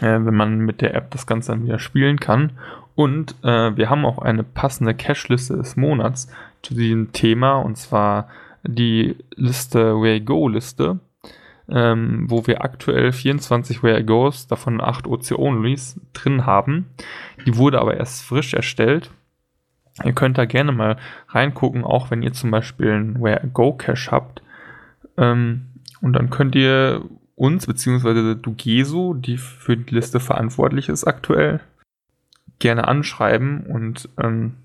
äh, wenn man mit der App das Ganze dann wieder spielen kann. Und äh, wir haben auch eine passende Cache-Liste des Monats zu diesem Thema, und zwar die Liste Where I Go Liste, ähm, wo wir aktuell 24 Where I Goes, davon 8 OC-Onlys drin haben. Die wurde aber erst frisch erstellt. Ihr könnt da gerne mal reingucken, auch wenn ihr zum Beispiel einen Where I Go Cache habt. Ähm, und dann könnt ihr uns, beziehungsweise Dugeso, die für die Liste verantwortlich ist aktuell, gerne anschreiben und ähm,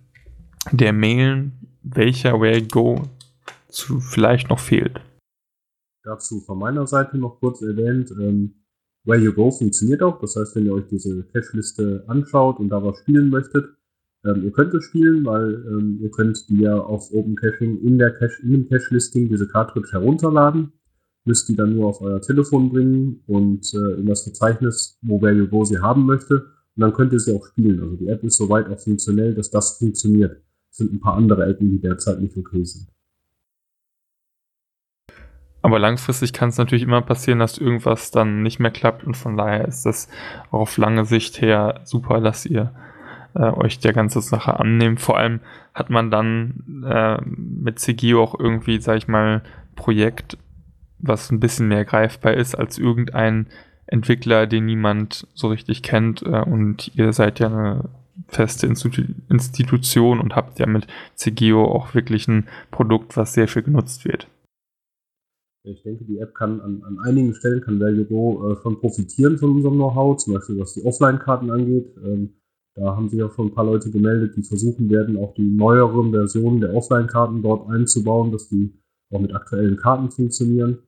der mailen, welcher Where I Go zu vielleicht noch fehlt. Dazu von meiner Seite noch kurz erwähnt, ähm, Where You Go funktioniert auch. Das heißt, wenn ihr euch diese Cache-Liste anschaut und da was spielen möchtet, ähm, ihr könnt es spielen, weil ähm, ihr könnt die ja auf Open Caching in der Cache, in dem Cache-Listing diese Cartridge herunterladen, müsst die dann nur auf euer Telefon bringen und äh, in das Verzeichnis, wo Where You Go sie haben möchte, und dann könnt ihr sie auch spielen. Also die App ist soweit auch funktionell, dass das funktioniert. Es sind ein paar andere Appen, die derzeit nicht okay sind. Aber langfristig kann es natürlich immer passieren, dass irgendwas dann nicht mehr klappt und von daher ist das auch auf lange Sicht her super, dass ihr äh, euch der ganzen Sache annehmt. Vor allem hat man dann äh, mit CGO auch irgendwie, sag ich mal, Projekt, was ein bisschen mehr greifbar ist als irgendein Entwickler, den niemand so richtig kennt äh, und ihr seid ja eine feste Institu Institution und habt ja mit CGO auch wirklich ein Produkt, was sehr viel genutzt wird. Ich denke, die App kann an, an einigen Stellen kann Value Go äh, von profitieren von unserem Know-how, zum Beispiel was die Offline-Karten angeht. Ähm, da haben sich auch schon ein paar Leute gemeldet, die versuchen werden, auch die neueren Versionen der Offline-Karten dort einzubauen, dass die auch mit aktuellen Karten funktionieren.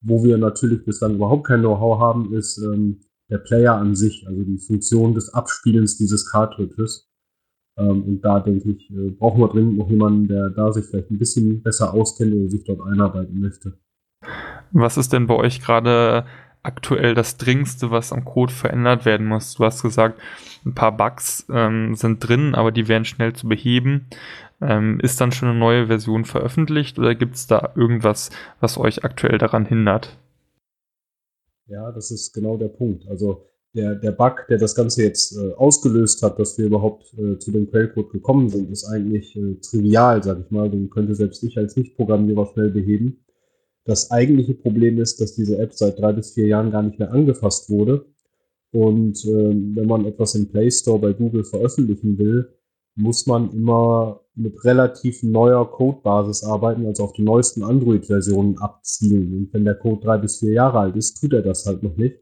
Wo wir natürlich bislang überhaupt kein Know-how haben, ist ähm, der Player an sich, also die Funktion des Abspielens dieses Cartridges. Ähm, und da denke ich, äh, brauchen wir dringend noch jemanden, der da sich vielleicht ein bisschen besser auskennt oder sich dort einarbeiten möchte. Was ist denn bei euch gerade aktuell das Dringendste, was am Code verändert werden muss? Du hast gesagt, ein paar Bugs ähm, sind drin, aber die werden schnell zu beheben. Ähm, ist dann schon eine neue Version veröffentlicht oder gibt es da irgendwas, was euch aktuell daran hindert? Ja, das ist genau der Punkt. Also der, der Bug, der das Ganze jetzt äh, ausgelöst hat, dass wir überhaupt äh, zu dem Quellcode gekommen sind, ist eigentlich äh, trivial, sag ich mal. Den könnte selbst ich als Nicht-Programmierer schnell beheben. Das eigentliche Problem ist, dass diese App seit drei bis vier Jahren gar nicht mehr angefasst wurde. Und ähm, wenn man etwas im Play Store bei Google veröffentlichen will, muss man immer mit relativ neuer Codebasis arbeiten, also auf die neuesten Android-Versionen abzielen. Und wenn der Code drei bis vier Jahre alt ist, tut er das halt noch nicht.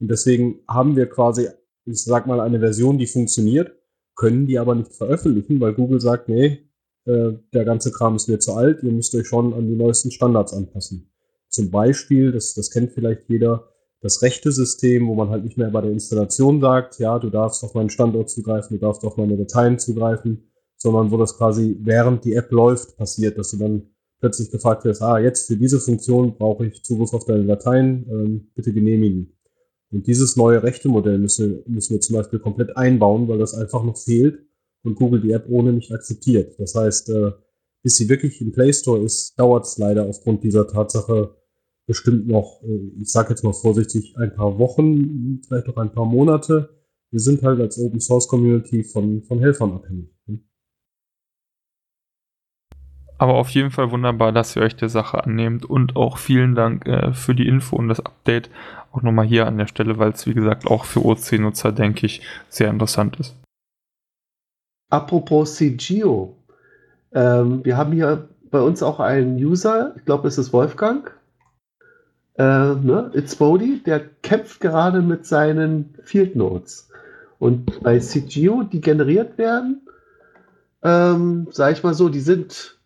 Und deswegen haben wir quasi, ich sag mal, eine Version, die funktioniert, können die aber nicht veröffentlichen, weil Google sagt, nee, äh, der ganze Kram ist mir zu alt, ihr müsst euch schon an die neuesten Standards anpassen. Zum Beispiel, das, das kennt vielleicht jeder, das rechte System, wo man halt nicht mehr bei der Installation sagt, ja, du darfst auf meinen Standort zugreifen, du darfst auf meine Dateien zugreifen, sondern wo das quasi während die App läuft passiert, dass du dann plötzlich gefragt wirst, ah, jetzt für diese Funktion brauche ich Zugriff auf deine Dateien, ähm, bitte genehmigen. Und dieses neue rechte Modell müssen, müssen wir zum Beispiel komplett einbauen, weil das einfach noch fehlt und Google die App ohne nicht akzeptiert. Das heißt, äh, bis sie wirklich im Play Store ist, dauert es leider aufgrund dieser Tatsache bestimmt noch, äh, ich sage jetzt mal vorsichtig, ein paar Wochen, vielleicht auch ein paar Monate. Wir sind halt als Open Source Community von, von Helfern abhängig. Aber auf jeden Fall wunderbar, dass ihr euch der Sache annehmt und auch vielen Dank äh, für die Info und das Update auch nochmal hier an der Stelle, weil es wie gesagt auch für OC-Nutzer, denke ich, sehr interessant ist. Apropos CGO, ähm, wir haben hier bei uns auch einen User, ich glaube, es ist Wolfgang, äh, ne, It's Bodhi, der kämpft gerade mit seinen Field Notes. Und bei CGO, die generiert werden, ähm, sage ich mal so, die sind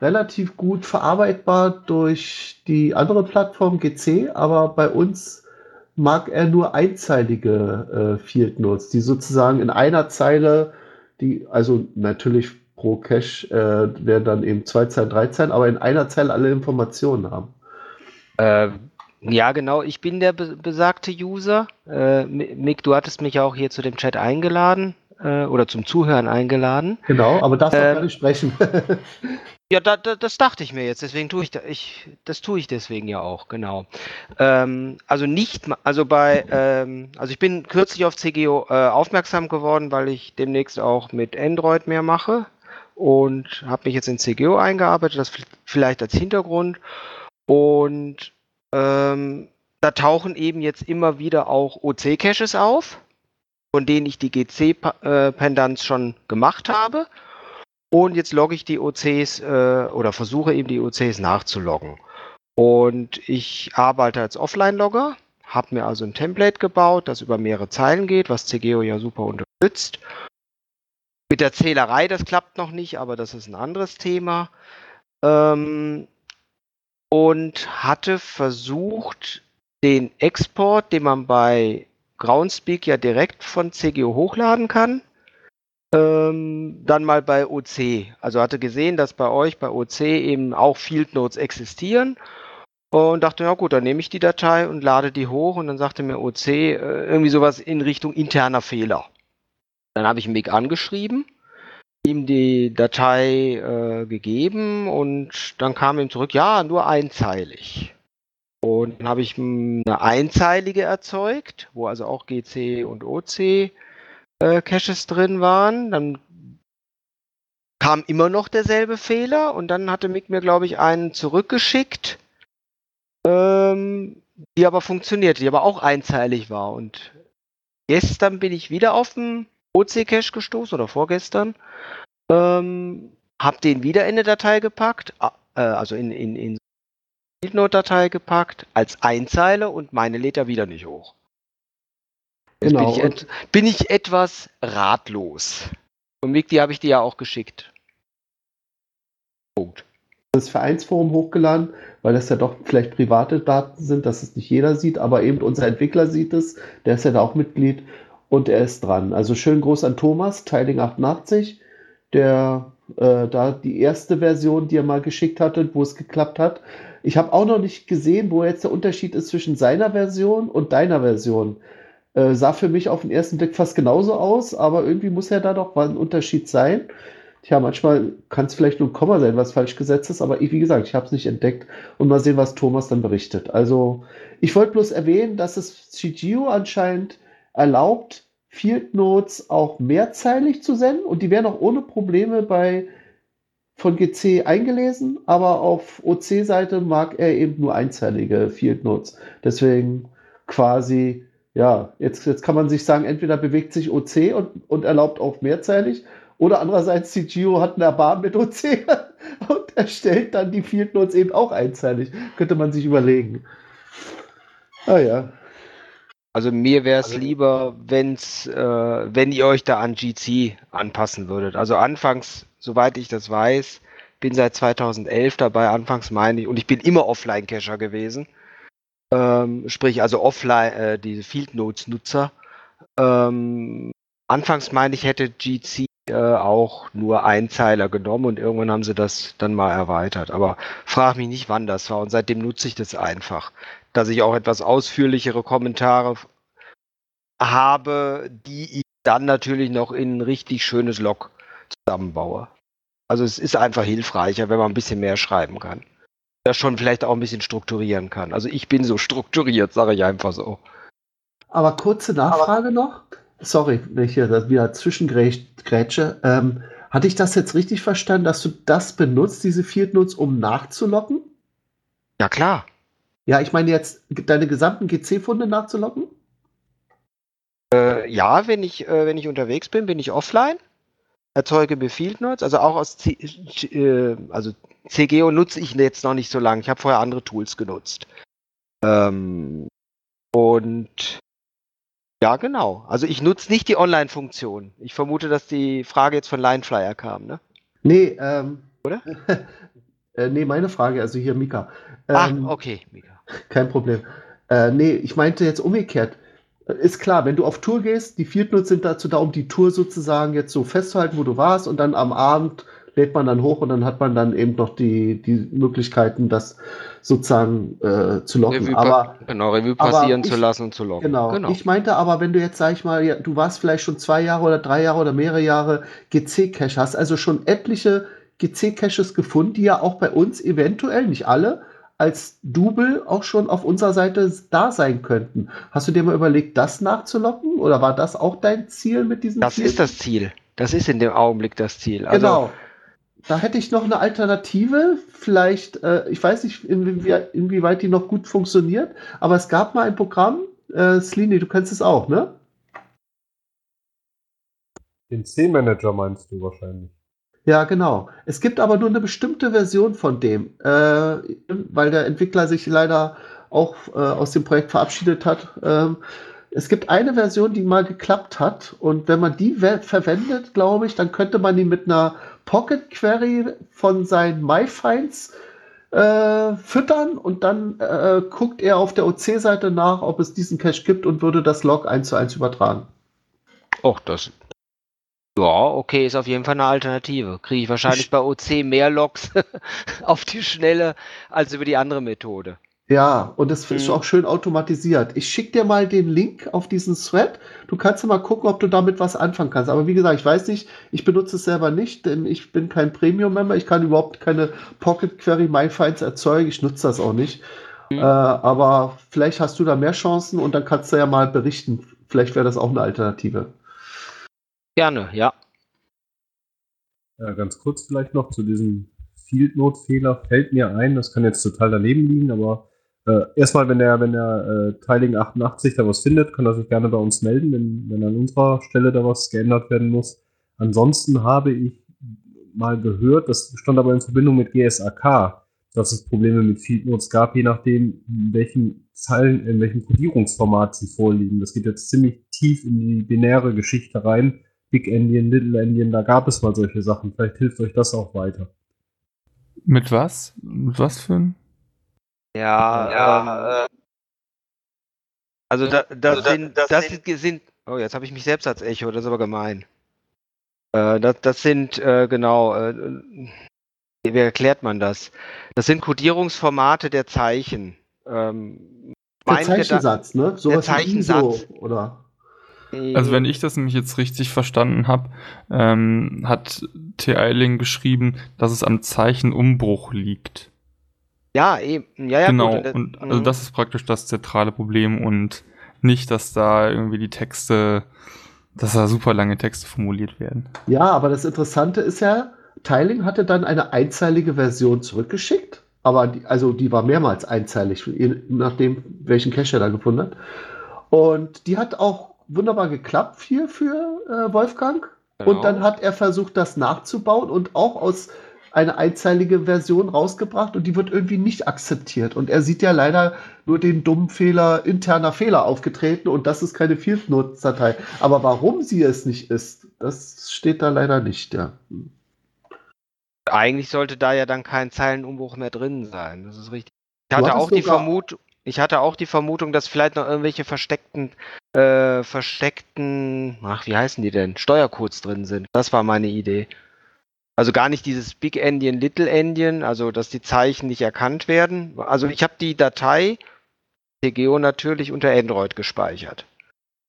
relativ gut verarbeitbar durch die andere Plattform GC, aber bei uns mag er nur einzeilige äh, Field Notes, die sozusagen in einer Zeile, die, also natürlich pro Cache äh, werden dann eben zwei Zeilen, drei Zeilen, aber in einer Zeile alle Informationen haben. Äh, ja, genau, ich bin der be besagte User. Äh, Mick, du hattest mich auch hier zu dem Chat eingeladen äh, oder zum Zuhören eingeladen. Genau, aber darfst ähm, auch gar nicht sprechen. [LAUGHS] ja, da, da, das dachte ich mir jetzt, deswegen tue ich, da, ich das tue ich deswegen ja auch, genau. Ähm, also nicht, also bei, ähm, also ich bin kürzlich auf CGO äh, aufmerksam geworden, weil ich demnächst auch mit Android mehr mache und habe mich jetzt in CGO eingearbeitet, das vielleicht als Hintergrund. Und ähm, da tauchen eben jetzt immer wieder auch OC-Caches auf, von denen ich die GC-Pendanz schon gemacht habe. Und jetzt logge ich die OCs äh, oder versuche eben die OCs nachzuloggen. Und ich arbeite als Offline-Logger, habe mir also ein Template gebaut, das über mehrere Zeilen geht, was CGO ja super unterstützt. Mit der Zählerei, das klappt noch nicht, aber das ist ein anderes Thema. Ähm, und hatte versucht, den Export, den man bei Groundspeak ja direkt von CGO hochladen kann, dann mal bei OC. Also hatte gesehen, dass bei euch bei OC eben auch Field Notes existieren und dachte, ja gut, dann nehme ich die Datei und lade die hoch und dann sagte mir OC äh, irgendwie sowas in Richtung interner Fehler. Dann habe ich Mick angeschrieben ihm die Datei äh, gegeben und dann kam ihm zurück, ja, nur einzeilig. Und dann habe ich eine einzeilige erzeugt, wo also auch GC und OC äh, Caches drin waren. Dann kam immer noch derselbe Fehler und dann hatte Mick mir, glaube ich, einen zurückgeschickt, ähm, die aber funktionierte, die aber auch einzeilig war. Und gestern bin ich wieder auf den OC-Cache gestoßen oder vorgestern ähm, hab den wieder in eine Datei gepackt, äh, also in, in, in Note-Datei gepackt, als Einzeile und meine lädt er wieder nicht hoch. Genau. bin, ich bin ich etwas ratlos. Und Mick, die habe ich dir ja auch geschickt. Punkt. Das Vereinsforum hochgeladen, weil das ja doch vielleicht private Daten sind, dass es nicht jeder sieht, aber eben unser Entwickler sieht es, der ist ja da auch Mitglied und er ist dran. Also schön groß an Thomas, Teiling 88 der äh, da die erste Version, die er mal geschickt hatte, wo es geklappt hat. Ich habe auch noch nicht gesehen, wo jetzt der Unterschied ist zwischen seiner Version und deiner Version. Äh, sah für mich auf den ersten Blick fast genauso aus, aber irgendwie muss ja da doch mal ein Unterschied sein. Tja, manchmal kann es vielleicht nur ein Komma sein, was falsch gesetzt ist, aber ich, wie gesagt, ich habe es nicht entdeckt und mal sehen, was Thomas dann berichtet. Also, ich wollte bloß erwähnen, dass es CGO anscheinend erlaubt, Field Notes auch mehrzeilig zu senden und die werden auch ohne Probleme bei von GC eingelesen, aber auf OC-Seite mag er eben nur einzeilige Field Notes. Deswegen quasi, ja, jetzt, jetzt kann man sich sagen, entweder bewegt sich OC und, und erlaubt auch mehrzeilig, oder andererseits CGO hat eine Erbarmen mit OC [LAUGHS] und erstellt dann die Field Notes eben auch einzeilig. Könnte man sich überlegen. Ah ja. Also mir wäre es lieber, wenn's, äh, wenn ihr euch da an GC anpassen würdet. Also anfangs, soweit ich das weiß, bin seit 2011 dabei, anfangs meine ich, und ich bin immer Offline-Cacher gewesen. Ähm, sprich, also offline, äh, diese Field Notes-Nutzer. Ähm, anfangs meine ich, hätte GC äh, auch nur Einzeiler genommen und irgendwann haben sie das dann mal erweitert. Aber frag mich nicht, wann das war und seitdem nutze ich das einfach. Dass ich auch etwas ausführlichere Kommentare habe, die ich dann natürlich noch in ein richtig schönes Log zusammenbaue. Also es ist einfach hilfreicher, wenn man ein bisschen mehr schreiben kann. Das schon vielleicht auch ein bisschen strukturieren kann. Also ich bin so strukturiert, sage ich einfach so. Aber kurze Nachfrage noch. Sorry, wenn ich hier wieder zwischengrätsche. Ähm, hatte ich das jetzt richtig verstanden, dass du das benutzt, diese Field Notes, um nachzulocken? Ja, klar. Ja, ich meine jetzt, deine gesamten GC-Funde nachzulocken? Äh, ja, wenn ich, äh, wenn ich unterwegs bin, bin ich offline, erzeuge mir Field Notes, also auch aus C äh, also CGO nutze ich jetzt noch nicht so lange. Ich habe vorher andere Tools genutzt. Ähm, und ja, genau. Also ich nutze nicht die Online-Funktion. Ich vermute, dass die Frage jetzt von Lineflyer kam, ne? Nee, ähm. Oder? [LAUGHS] äh, nee, meine Frage, also hier Mika. Ähm, ah, okay, Mika. Kein Problem. Äh, nee, ich meinte jetzt umgekehrt. Ist klar, wenn du auf Tour gehst, die Field Notes sind dazu da, um die Tour sozusagen jetzt so festzuhalten, wo du warst und dann am Abend lädt man dann hoch und dann hat man dann eben noch die, die Möglichkeiten, das sozusagen äh, zu locken. Revue, aber, genau, Revue passieren ich, zu lassen und zu locken. Genau. genau. Ich meinte aber, wenn du jetzt, sag ich mal, ja, du warst vielleicht schon zwei Jahre oder drei Jahre oder mehrere Jahre GC-Cache, hast also schon etliche GC-Caches gefunden, die ja auch bei uns eventuell, nicht alle, als Double auch schon auf unserer Seite da sein könnten. Hast du dir mal überlegt, das nachzulocken? Oder war das auch dein Ziel mit diesem Das Ziel? ist das Ziel. Das ist in dem Augenblick das Ziel. Also, genau. Da hätte ich noch eine Alternative. Vielleicht, äh, ich weiß nicht, inwie inwieweit die noch gut funktioniert, aber es gab mal ein Programm, äh, Slini, du kennst es auch, ne? Den C-Manager meinst du wahrscheinlich. Ja, genau. Es gibt aber nur eine bestimmte Version von dem, äh, weil der Entwickler sich leider auch äh, aus dem Projekt verabschiedet hat. Ähm, es gibt eine Version, die mal geklappt hat und wenn man die verwendet, glaube ich, dann könnte man die mit einer Pocket Query von seinen MyFinds äh, füttern und dann äh, guckt er auf der OC-Seite nach, ob es diesen Cache gibt und würde das Log eins zu eins übertragen. Och, das ja, okay, ist auf jeden Fall eine Alternative. Kriege ich wahrscheinlich bei OC mehr Logs [LAUGHS] auf die Schnelle als über die andere Methode. Ja, und es ist Mhm. auch schön automatisiert. Ich schicke dir mal den Link auf diesen Thread. Du kannst ja mal gucken, ob du damit was anfangen kannst. Aber wie gesagt, ich weiß nicht, ich benutze es selber nicht, denn ich bin kein Premium-Member. Ich kann überhaupt keine Pocket Query MyFinds erzeugen. Ich nutze das auch nicht. Mhm. Äh, aber vielleicht hast du da mehr Chancen und dann kannst du ja mal berichten. Vielleicht wäre das auch eine Alternative. Gerne, ja. Ja, ganz kurz vielleicht noch zu diesem Field Note Fehler fällt mir ein, das kann jetzt total daneben liegen, aber äh, erstmal, wenn der, wenn der äh, Teiling 88 da was findet, kann er sich gerne bei uns melden, wenn, wenn an unserer Stelle da was geändert werden muss. Ansonsten habe ich mal gehört, das stand aber in Verbindung mit GSAK, dass es Probleme mit Field Notes gab, je nachdem, in welchen Zeilen, in welchem Codierungsformat sie vorliegen. Das geht jetzt ziemlich tief in die binäre Geschichte rein. Big Endian, Little Endian, da gab es mal solche Sachen. Vielleicht hilft euch das auch weiter. Mit was? Mit was für ein? Ja, Ja, ähm, also da, das, also da- sind, das das sind- sind, sind, oh, jetzt habe ich mich selbst als Echo, das ist aber gemein. Äh, das, das sind, äh, genau, äh, wie erklärt man das? Das sind Codierungsformate der Zeichen. Ähm, Der Zeichensatz, ne? Sowas wie Zeichensatz. ISO oder. Also wenn ich das nämlich jetzt richtig verstanden habe, ähm, hat T. Eiling geschrieben, dass es am Zeichenumbruch liegt. Ja, eben, ja, ja, genau. gut. Und also mhm. das ist praktisch das zentrale Problem und nicht, dass da irgendwie die Texte, dass da super lange Texte formuliert werden. Ja, aber das Interessante ist ja, Tiling hatte dann eine einzeilige Version zurückgeschickt, aber die, also die war mehrmals einzeilig, je nachdem, welchen Cache er da gefunden hat. Und die hat auch wunderbar geklappt hier für äh, Wolfgang. Genau. Und dann hat er versucht, das nachzubauen und auch aus eine einzeilige Version rausgebracht und die wird irgendwie nicht akzeptiert. Und er sieht ja leider nur den dummen Fehler, interner Fehler aufgetreten und das ist keine Field Notes Datei. Aber warum sie es nicht ist, das steht da leider nicht, ja. Eigentlich sollte da ja dann kein Zeilenumbruch mehr drin sein. Das ist richtig. Ich hatte auch die Vermutung, ich hatte auch die Vermutung, dass vielleicht noch irgendwelche versteckten, äh, versteckten, ach, wie heißen die denn? Steuercodes drin sind. Das war meine Idee. Also gar nicht dieses Big Endian, Little Endian, also dass die Zeichen nicht erkannt werden. Also ich habe die Datei TGO natürlich unter Android gespeichert.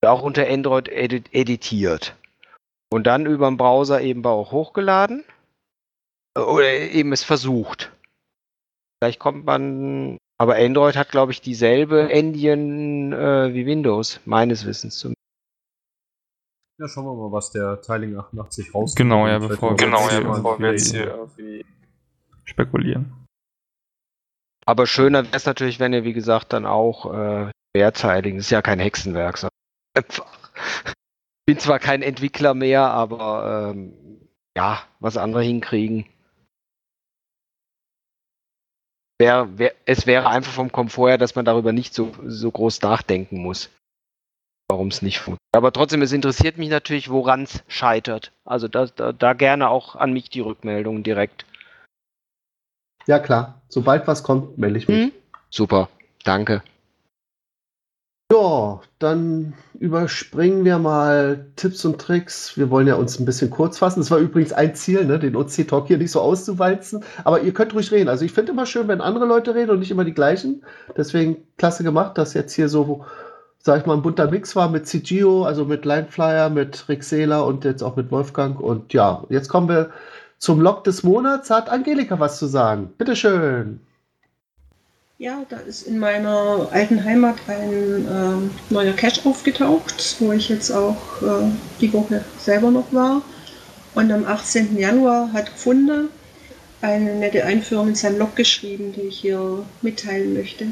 Auch unter Android edit editiert. Und dann über den Browser eben auch hochgeladen. Oder eben es versucht. Vielleicht kommt man. Aber Android hat, glaube ich, dieselbe Endian äh, wie Windows, meines Wissens zumindest. Ja, schauen wir mal, was der Tiling 88 rauskommt. Genau, ja, bevor hier, mal bevor wir jetzt hier irgendwie spekulieren. Aber schöner wäre es natürlich, wenn ihr, wie gesagt, dann auch äh, Mehrteiling, ist ja kein Hexenwerk, sondern [LAUGHS] einfach. Bin zwar kein Entwickler mehr, aber ähm, ja, was andere hinkriegen. Wär, wär, es wäre einfach vom Komfort her, dass man darüber nicht so, so groß nachdenken muss, warum es nicht funktioniert. Aber trotzdem, es interessiert mich natürlich, woran es scheitert. Also da, da, da gerne auch an mich die Rückmeldung direkt. Ja, klar. Sobald was kommt, melde ich mich. Hm? Super, danke. Ja, dann überspringen wir mal Tipps und Tricks. Wir wollen ja uns ein bisschen kurz fassen. Das war übrigens ein Ziel, ne, den OC-Talk hier nicht so auszuwalzen. Aber ihr könnt ruhig reden. Also ich finde immer schön, wenn andere Leute reden und nicht immer die gleichen. Deswegen klasse gemacht, dass jetzt hier so, sag ich mal, ein bunter Mix war mit CGO, also mit Lineflyer, mit Rick Seeler und jetzt auch mit Wolfgang. Und ja, jetzt kommen wir zum Log des Monats. Hat Angelika was zu sagen? Bitteschön. Ja, da ist in meiner alten Heimat ein ähm, neuer Cache aufgetaucht, wo ich jetzt auch äh, die Woche selber noch war. Und am 18. Januar hat Funde eine nette Einführung in seinem Blog geschrieben, die ich hier mitteilen möchte.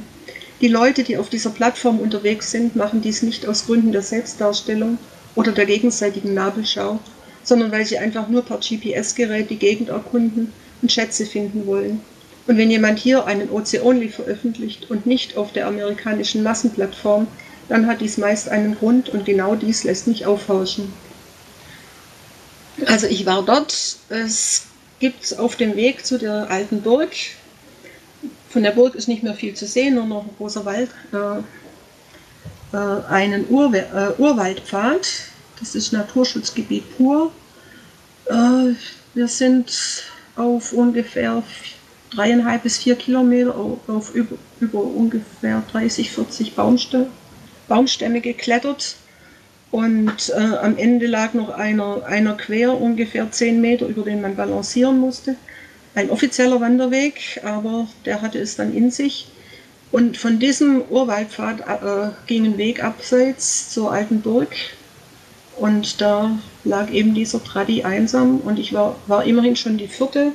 Die Leute, die auf dieser Plattform unterwegs sind, machen dies nicht aus Gründen der Selbstdarstellung oder der gegenseitigen Nabelschau, sondern weil sie einfach nur per GPS-Gerät die Gegend erkunden und Schätze finden wollen. Und wenn jemand hier einen OC-Only veröffentlicht und nicht auf der amerikanischen Massenplattform, dann hat dies meist einen Grund und genau dies lässt mich aufhorchen. Also ich war dort, es gibt auf dem Weg zu der alten Burg, von der Burg ist nicht mehr viel zu sehen, nur noch ein großer Wald, äh, äh, einen Urwe äh, Urwaldpfad, das ist Naturschutzgebiet pur. Äh, wir sind auf ungefähr dreieinhalb bis vier Kilometer auf, über, über ungefähr 30, 40 Baumstämme, Baumstämme geklettert. Und äh, am Ende lag noch einer, einer quer, ungefähr 10 Meter, über den man balancieren musste. Ein offizieller Wanderweg, aber der hatte es dann in sich. Und von diesem Urwaldpfad äh, ging ein Weg abseits zur alten Burg. Und da lag eben dieser Tradi einsam. Und ich war, war immerhin schon die vierte,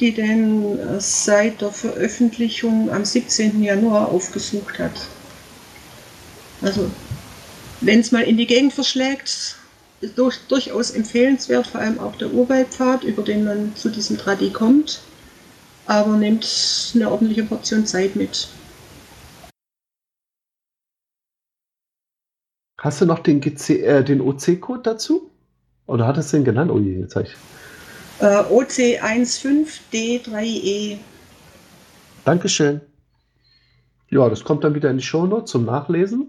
die den äh, seit der Veröffentlichung am 17. Januar aufgesucht hat. Also, wenn es mal in die Gegend verschlägt, ist durch, durchaus empfehlenswert, vor allem auch der Urwaldpfad, über den man zu diesem Tradi kommt. Aber nehmt eine ordentliche Portion Zeit mit. Hast du noch den, äh, den OC-Code dazu? Oder hattest du den genannt? Oh je, jetzt hab ich. Äh, OC15D3E. Dankeschön. Ja, das kommt dann wieder in die Shownotes zum Nachlesen.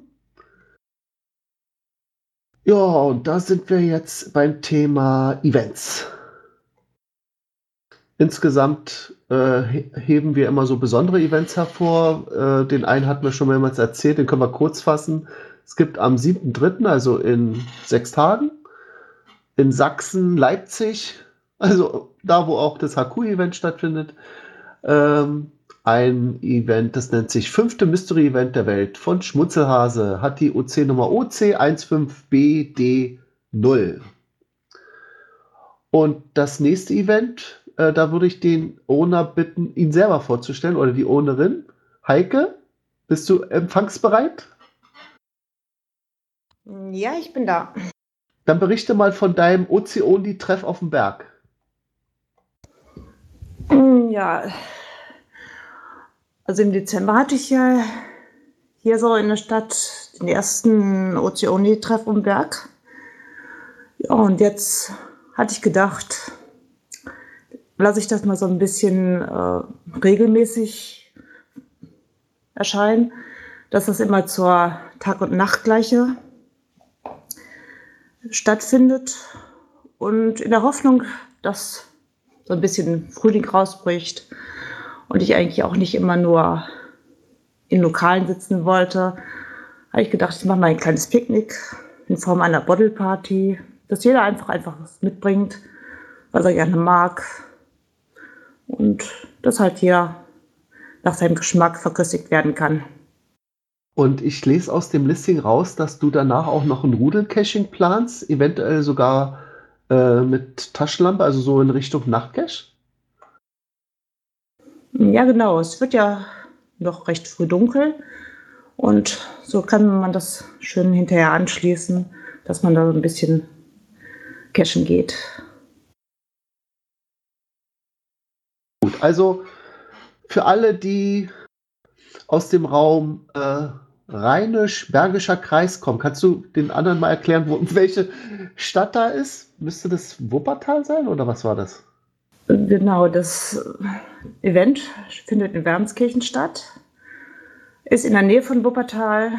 Ja, und da sind wir jetzt beim Thema Events. Insgesamt äh, he- heben wir immer so besondere Events hervor. Äh, den einen hatten wir schon mehrmals erzählt, den können wir kurz fassen. Es gibt am 7.3., also in sechs Tagen, in Sachsen, Leipzig, also da, wo auch das HQ-Event stattfindet, ähm, ein Event, das nennt sich fünfte Mystery Event der Welt von Schmutzelhase, hat die OC-Nummer OC15BD0. Und das nächste Event äh, da würde ich den Owner bitten, ihn selber vorzustellen oder die Ownerin. Heike, bist du empfangsbereit? Ja, ich bin da. Dann berichte mal von deinem Ozeoni-Treff auf dem Berg. Ja, also im Dezember hatte ich ja hier so in der Stadt den ersten Ozeoni-Treff am Berg. Ja, und jetzt hatte ich gedacht, lasse ich das mal so ein bisschen äh, regelmäßig erscheinen, dass das immer zur Tag- und Nachtgleiche stattfindet. Und in der Hoffnung, dass so ein bisschen Frühling rausbricht und ich eigentlich auch nicht immer nur in Lokalen sitzen wollte, habe ich gedacht, ich mache mal ein kleines Picknick in Form einer Bottle Party, dass jeder einfach einfach was mitbringt, was er gerne mag und das halt hier nach seinem Geschmack verköstigt werden kann. Und ich lese aus dem Listing raus, dass du danach auch noch ein Rudel-Caching planst, eventuell sogar äh, mit Taschenlampe, also so in Richtung Nachtcache. Ja, genau. Es wird ja noch recht früh dunkel. Und so kann man das schön hinterher anschließen, dass man da so ein bisschen cashen geht. Gut, also für alle, die aus dem Raum äh, Rheinisch-Bergischer Kreis kommen, kannst du den anderen mal erklären, wo, welche Stadt da ist? Müsste das Wuppertal sein oder was war das? Genau, das Event findet in Wermskirchen statt. Ist in der Nähe von Wuppertal.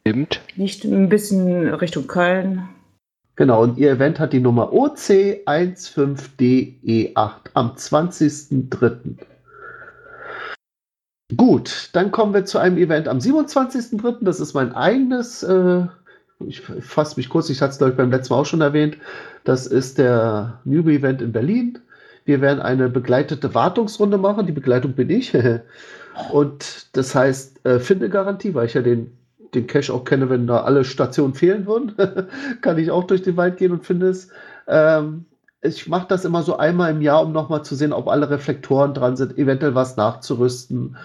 Stimmt. Liegt ein bisschen Richtung Köln. Genau, und ihr Event hat die Nummer OC15DE8 E am 20.03. Gut, dann kommen wir zu einem Event am 27.03. Das ist mein eigenes. Äh, ich fasse mich kurz, ich hatte es, glaube ich, beim letzten Mal auch schon erwähnt. Das ist der Newbie-Event in Berlin. Wir werden eine begleitete Wartungsrunde machen. Die Begleitung bin ich. [LAUGHS] Und das heißt äh, Findegarantie, weil ich ja den, den Cache auch kenne, wenn da alle Stationen fehlen würden, [LAUGHS] kann ich auch durch den Wald gehen und finde es. Ähm, ich mache das immer so einmal im Jahr, um nochmal zu sehen, ob alle Reflektoren dran sind, eventuell was nachzurüsten.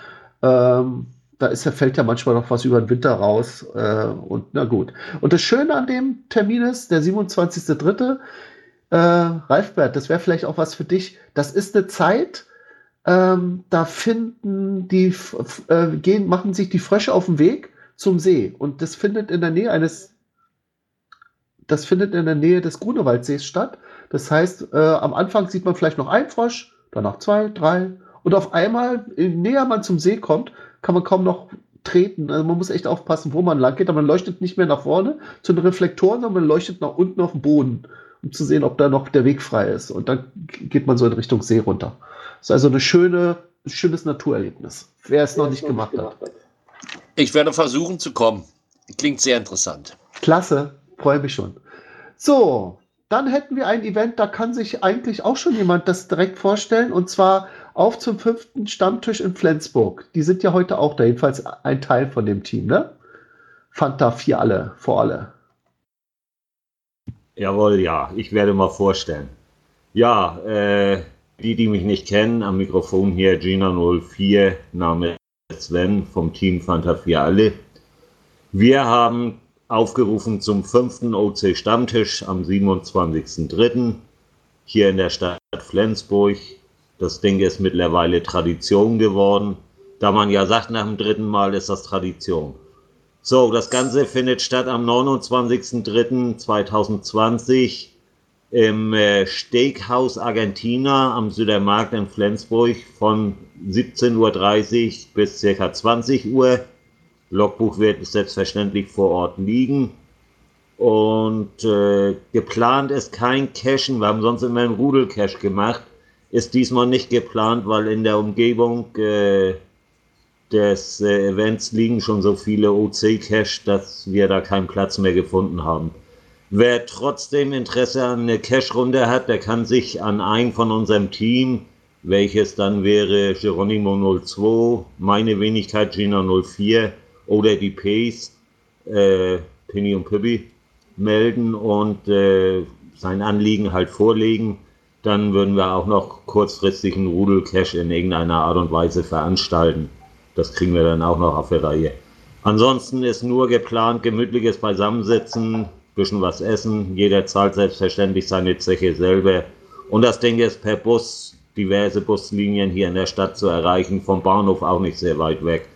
Ähm, da ist, fällt ja manchmal noch was über den Winter raus. Äh, und na gut. Und das Schöne an dem Termin ist, der 27.03. Äh, Ralfbert, das wäre vielleicht auch was für dich. Das ist eine Zeit, ähm, da finden die, äh, gehen, machen sich die Frösche auf den Weg zum See. Und das findet in der Nähe eines, das findet in der Nähe des Grunewaldsees statt. Das heißt, äh, am Anfang sieht man vielleicht noch einen Frosch, danach zwei, drei. Und auf einmal, je näher man zum See kommt, kann man kaum noch treten. Also man muss echt aufpassen, wo man lang geht. Aber man leuchtet nicht mehr nach vorne zu den Reflektoren, sondern man leuchtet nach unten auf den Boden, um zu sehen, ob da noch der Weg frei ist. Und dann geht man so in Richtung See runter. Das ist also eine schöne, ein schönes Naturerlebnis. Wer es noch nicht gemacht hat. Ich werde versuchen zu kommen. Klingt sehr interessant. Klasse, freue mich schon. So, dann hätten wir ein Event, da kann sich eigentlich auch schon jemand das direkt vorstellen, und zwar auf zum fünften Stammtisch in Flensburg. Die sind ja heute auch da, jedenfalls ein Teil von dem Team, ne? Fanta 4 alle, vor alle. Jawohl, ja, ich werde mal vorstellen. Ja, äh, die, die mich nicht kennen, am Mikrofon hier Gina04, Name Sven vom Team Fanta 4 alle. Wir haben aufgerufen zum fünften OC Stammtisch am 27.03. hier in der Stadt Flensburg. Das Ding ist mittlerweile Tradition geworden. Da man ja sagt, nach dem dritten Mal ist das Tradition. So, das Ganze findet statt am 29.03.2020 im äh, Steakhouse Argentina am Südermarkt in Flensburg von 17.30 Uhr bis ca. 20 Uhr. Logbuch wird selbstverständlich vor Ort liegen. Und äh, geplant ist kein Cachen. Wir haben sonst immer einen Rudelcache gemacht. Ist diesmal nicht geplant, weil in der Umgebung äh, des äh, Events liegen schon so viele OC-Cache, dass wir da keinen Platz mehr gefunden haben. Wer trotzdem Interesse an einer Cache-Runde hat, der kann sich an einen von unserem Team, welches dann wäre Geronimo 02, meine Wenigkeit Gina 04 oder die Pace, äh, Penny und Pippi, melden und äh, sein Anliegen halt vorlegen. dann würden wir auch noch kurzfristig einen Rudel-Cash in irgendeiner Art und Weise veranstalten. Das kriegen wir dann auch noch auf der Reihe. Ansonsten ist nur geplant, gemütliches Beisammensitzen, bisschen was essen. Jeder zahlt selbstverständlich seine Zeche selber. Und das Ding ist per Bus, diverse Buslinien hier in der Stadt zu erreichen, vom Bahnhof auch nicht sehr weit weg.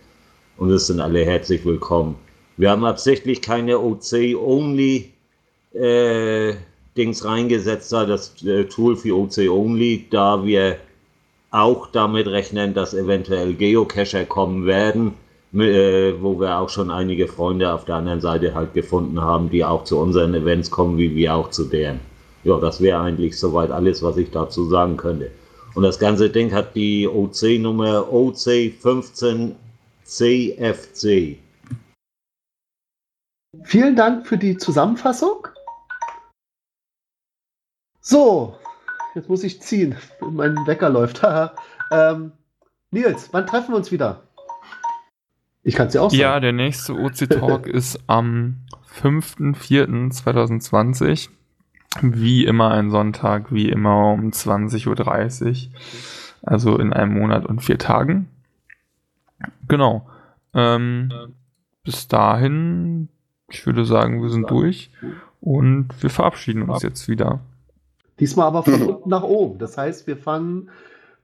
Und es sind alle herzlich willkommen. Wir haben absichtlich keine OC-Only äh, Dings reingesetzt, das äh, Tool für OC-Only, da wir auch damit rechnen, dass eventuell Geocacher kommen werden, äh, wo wir auch schon einige Freunde auf der anderen Seite halt gefunden haben, die auch zu unseren Events kommen, wie wir auch zu deren. Ja, das wäre eigentlich soweit alles, was ich dazu sagen könnte. Und das ganze Ding hat die OC-Nummer OC15CFC. Vielen Dank für die Zusammenfassung. So, jetzt muss ich ziehen. Mein Wecker läuft. [LAUGHS] ähm, Nils, wann treffen wir uns wieder? Ich kann es dir auch sagen. Ja, der nächste OC-Talk [LAUGHS] ist am 5.4.2020. Wie immer ein Sonntag, wie immer um 20.30 Uhr. Also in einem Monat und vier Tagen. Genau. Ähm, bis dahin, ich würde sagen, wir sind durch und wir verabschieden uns jetzt wieder. Diesmal aber von unten nach oben. Das heißt, wir fangen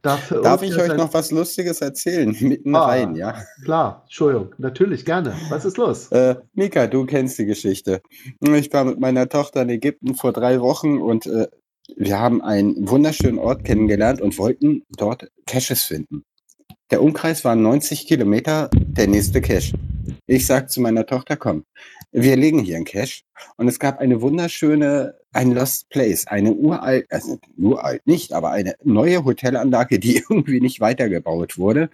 dafür. Darf ich euch noch was Lustiges erzählen? [LAUGHS] Mitten ah, rein, ja? Klar, Entschuldigung, natürlich, gerne. Was ist los? Äh, Mika, du kennst die Geschichte. Ich war mit meiner Tochter in Ägypten vor drei Wochen und äh, wir haben einen wunderschönen Ort kennengelernt und wollten dort Caches finden. Der Umkreis war 90 Kilometer, der nächste Cache. Ich sag zu meiner Tochter, komm, wir legen hier einen Cache. Und es gab eine wunderschöne, ein Lost Place, eine uralt, also uralt nicht, aber eine neue Hotelanlage, die [LAUGHS] irgendwie nicht weitergebaut wurde.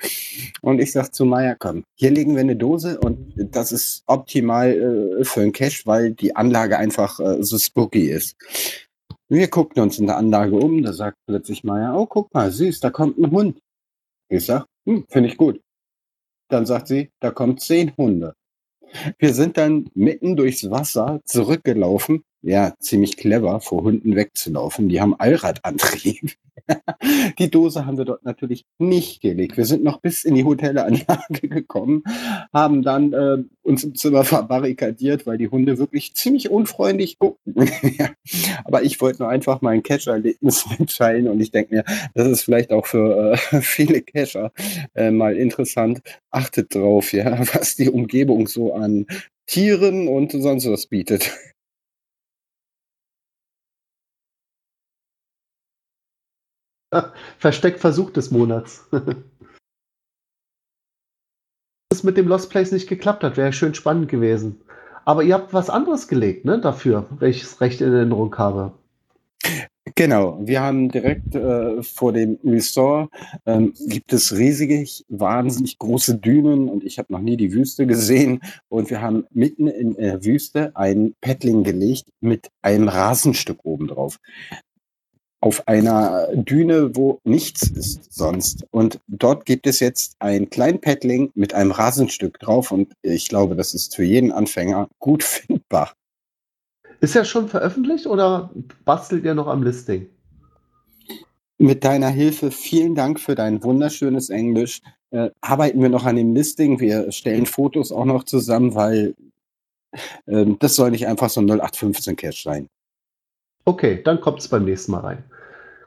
Und ich sag zu Maya, komm, hier legen wir eine Dose und das ist optimal äh, für einen Cache, weil die Anlage einfach äh, so spooky ist. Wir guckten uns in der Anlage um, da sagt plötzlich Maya, oh, guck mal, süß, da kommt ein Hund. Ich sag, hm, finde ich gut. Dann sagt sie, da kommen zehn Hunde. Wir sind dann mitten durchs Wasser zurückgelaufen. Ja, ziemlich clever, vor Hunden wegzulaufen. Die haben Allradantrieb. [LAUGHS] die Dose haben wir dort natürlich nicht gelegt. Wir sind noch bis in die Hotelanlage [LAUGHS] gekommen, haben dann äh, uns im Zimmer verbarrikadiert, weil die Hunde wirklich ziemlich unfreundlich gucken. [LAUGHS] ja. Aber ich wollte nur einfach mein Catcher-Erlebnis mitteilen und ich denke mir, das ist vielleicht auch für äh, viele Catcher äh, mal interessant. Achtet drauf, ja, was die Umgebung so an Tieren und sonst was bietet. [LAUGHS] Versteckversuch des Monats. [LAUGHS] es mit dem Lost Place nicht geklappt hat, wäre schön spannend gewesen. Aber ihr habt was anderes gelegt, ne, dafür, welches Recht in Erinnerung habe. Genau, wir haben direkt äh, vor dem Resort ähm, gibt es riesig, wahnsinnig große Dünen und ich habe noch nie die Wüste gesehen und wir haben mitten in der Wüste ein Paddling gelegt mit einem Rasenstück oben drauf auf einer Düne, wo nichts ist sonst. Und dort gibt es jetzt ein Kleinpaddling mit einem Rasenstück drauf und ich glaube, das ist für jeden Anfänger gut [LAUGHS] findbar. Ist er schon veröffentlicht oder bastelt ihr noch am Listing? Mit deiner Hilfe vielen Dank für dein wunderschönes Englisch. Äh, arbeiten wir noch an dem Listing. Wir stellen Fotos auch noch zusammen, weil äh, das soll nicht einfach so ein 0815 Cache sein. Okay, dann kommt es beim nächsten Mal rein.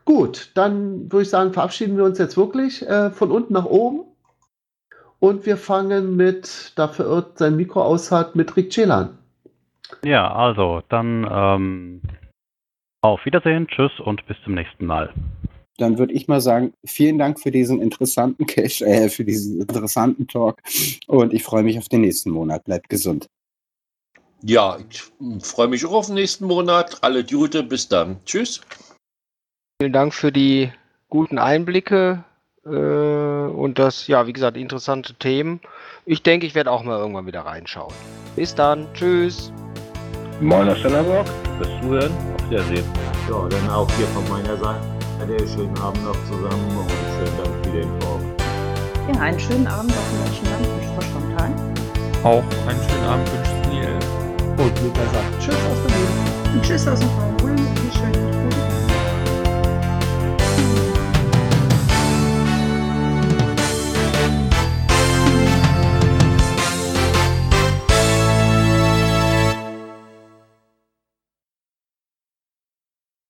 Gut, dann würde ich sagen, verabschieden wir uns jetzt wirklich äh, von unten nach oben. Und wir fangen mit, da verirrt sein Mikro aus hat, mit Rick Celan. Ja, also dann ähm, auf Wiedersehen, tschüss und bis zum nächsten Mal. Dann würde ich mal sagen, vielen Dank für diesen interessanten Cash, äh, für diesen interessanten Talk und ich freue mich auf den nächsten Monat. Bleibt gesund. Ja, ich freue mich auch auf den nächsten Monat. Alle Gute, bis dann. Tschüss. Vielen Dank für die guten Einblicke äh, und das, ja, wie gesagt, interessante Themen. Ich denke, ich werde auch mal irgendwann wieder reinschauen. Bis dann. Tschüss. Moin aus Stellenbock. Bis Zuhören. Auf Wiedersehen. Ja, dann auch hier von meiner Seite. Schönen Abend noch zusammen und schönen Dank für den Talk. Ja, einen schönen Abend auf wünscht Frau Spontan. Auch einen schönen Abend wünscht Neil. Und Luca sagt Tschüss aus Berlin. Und Tschüss aus dem Raum. Schön.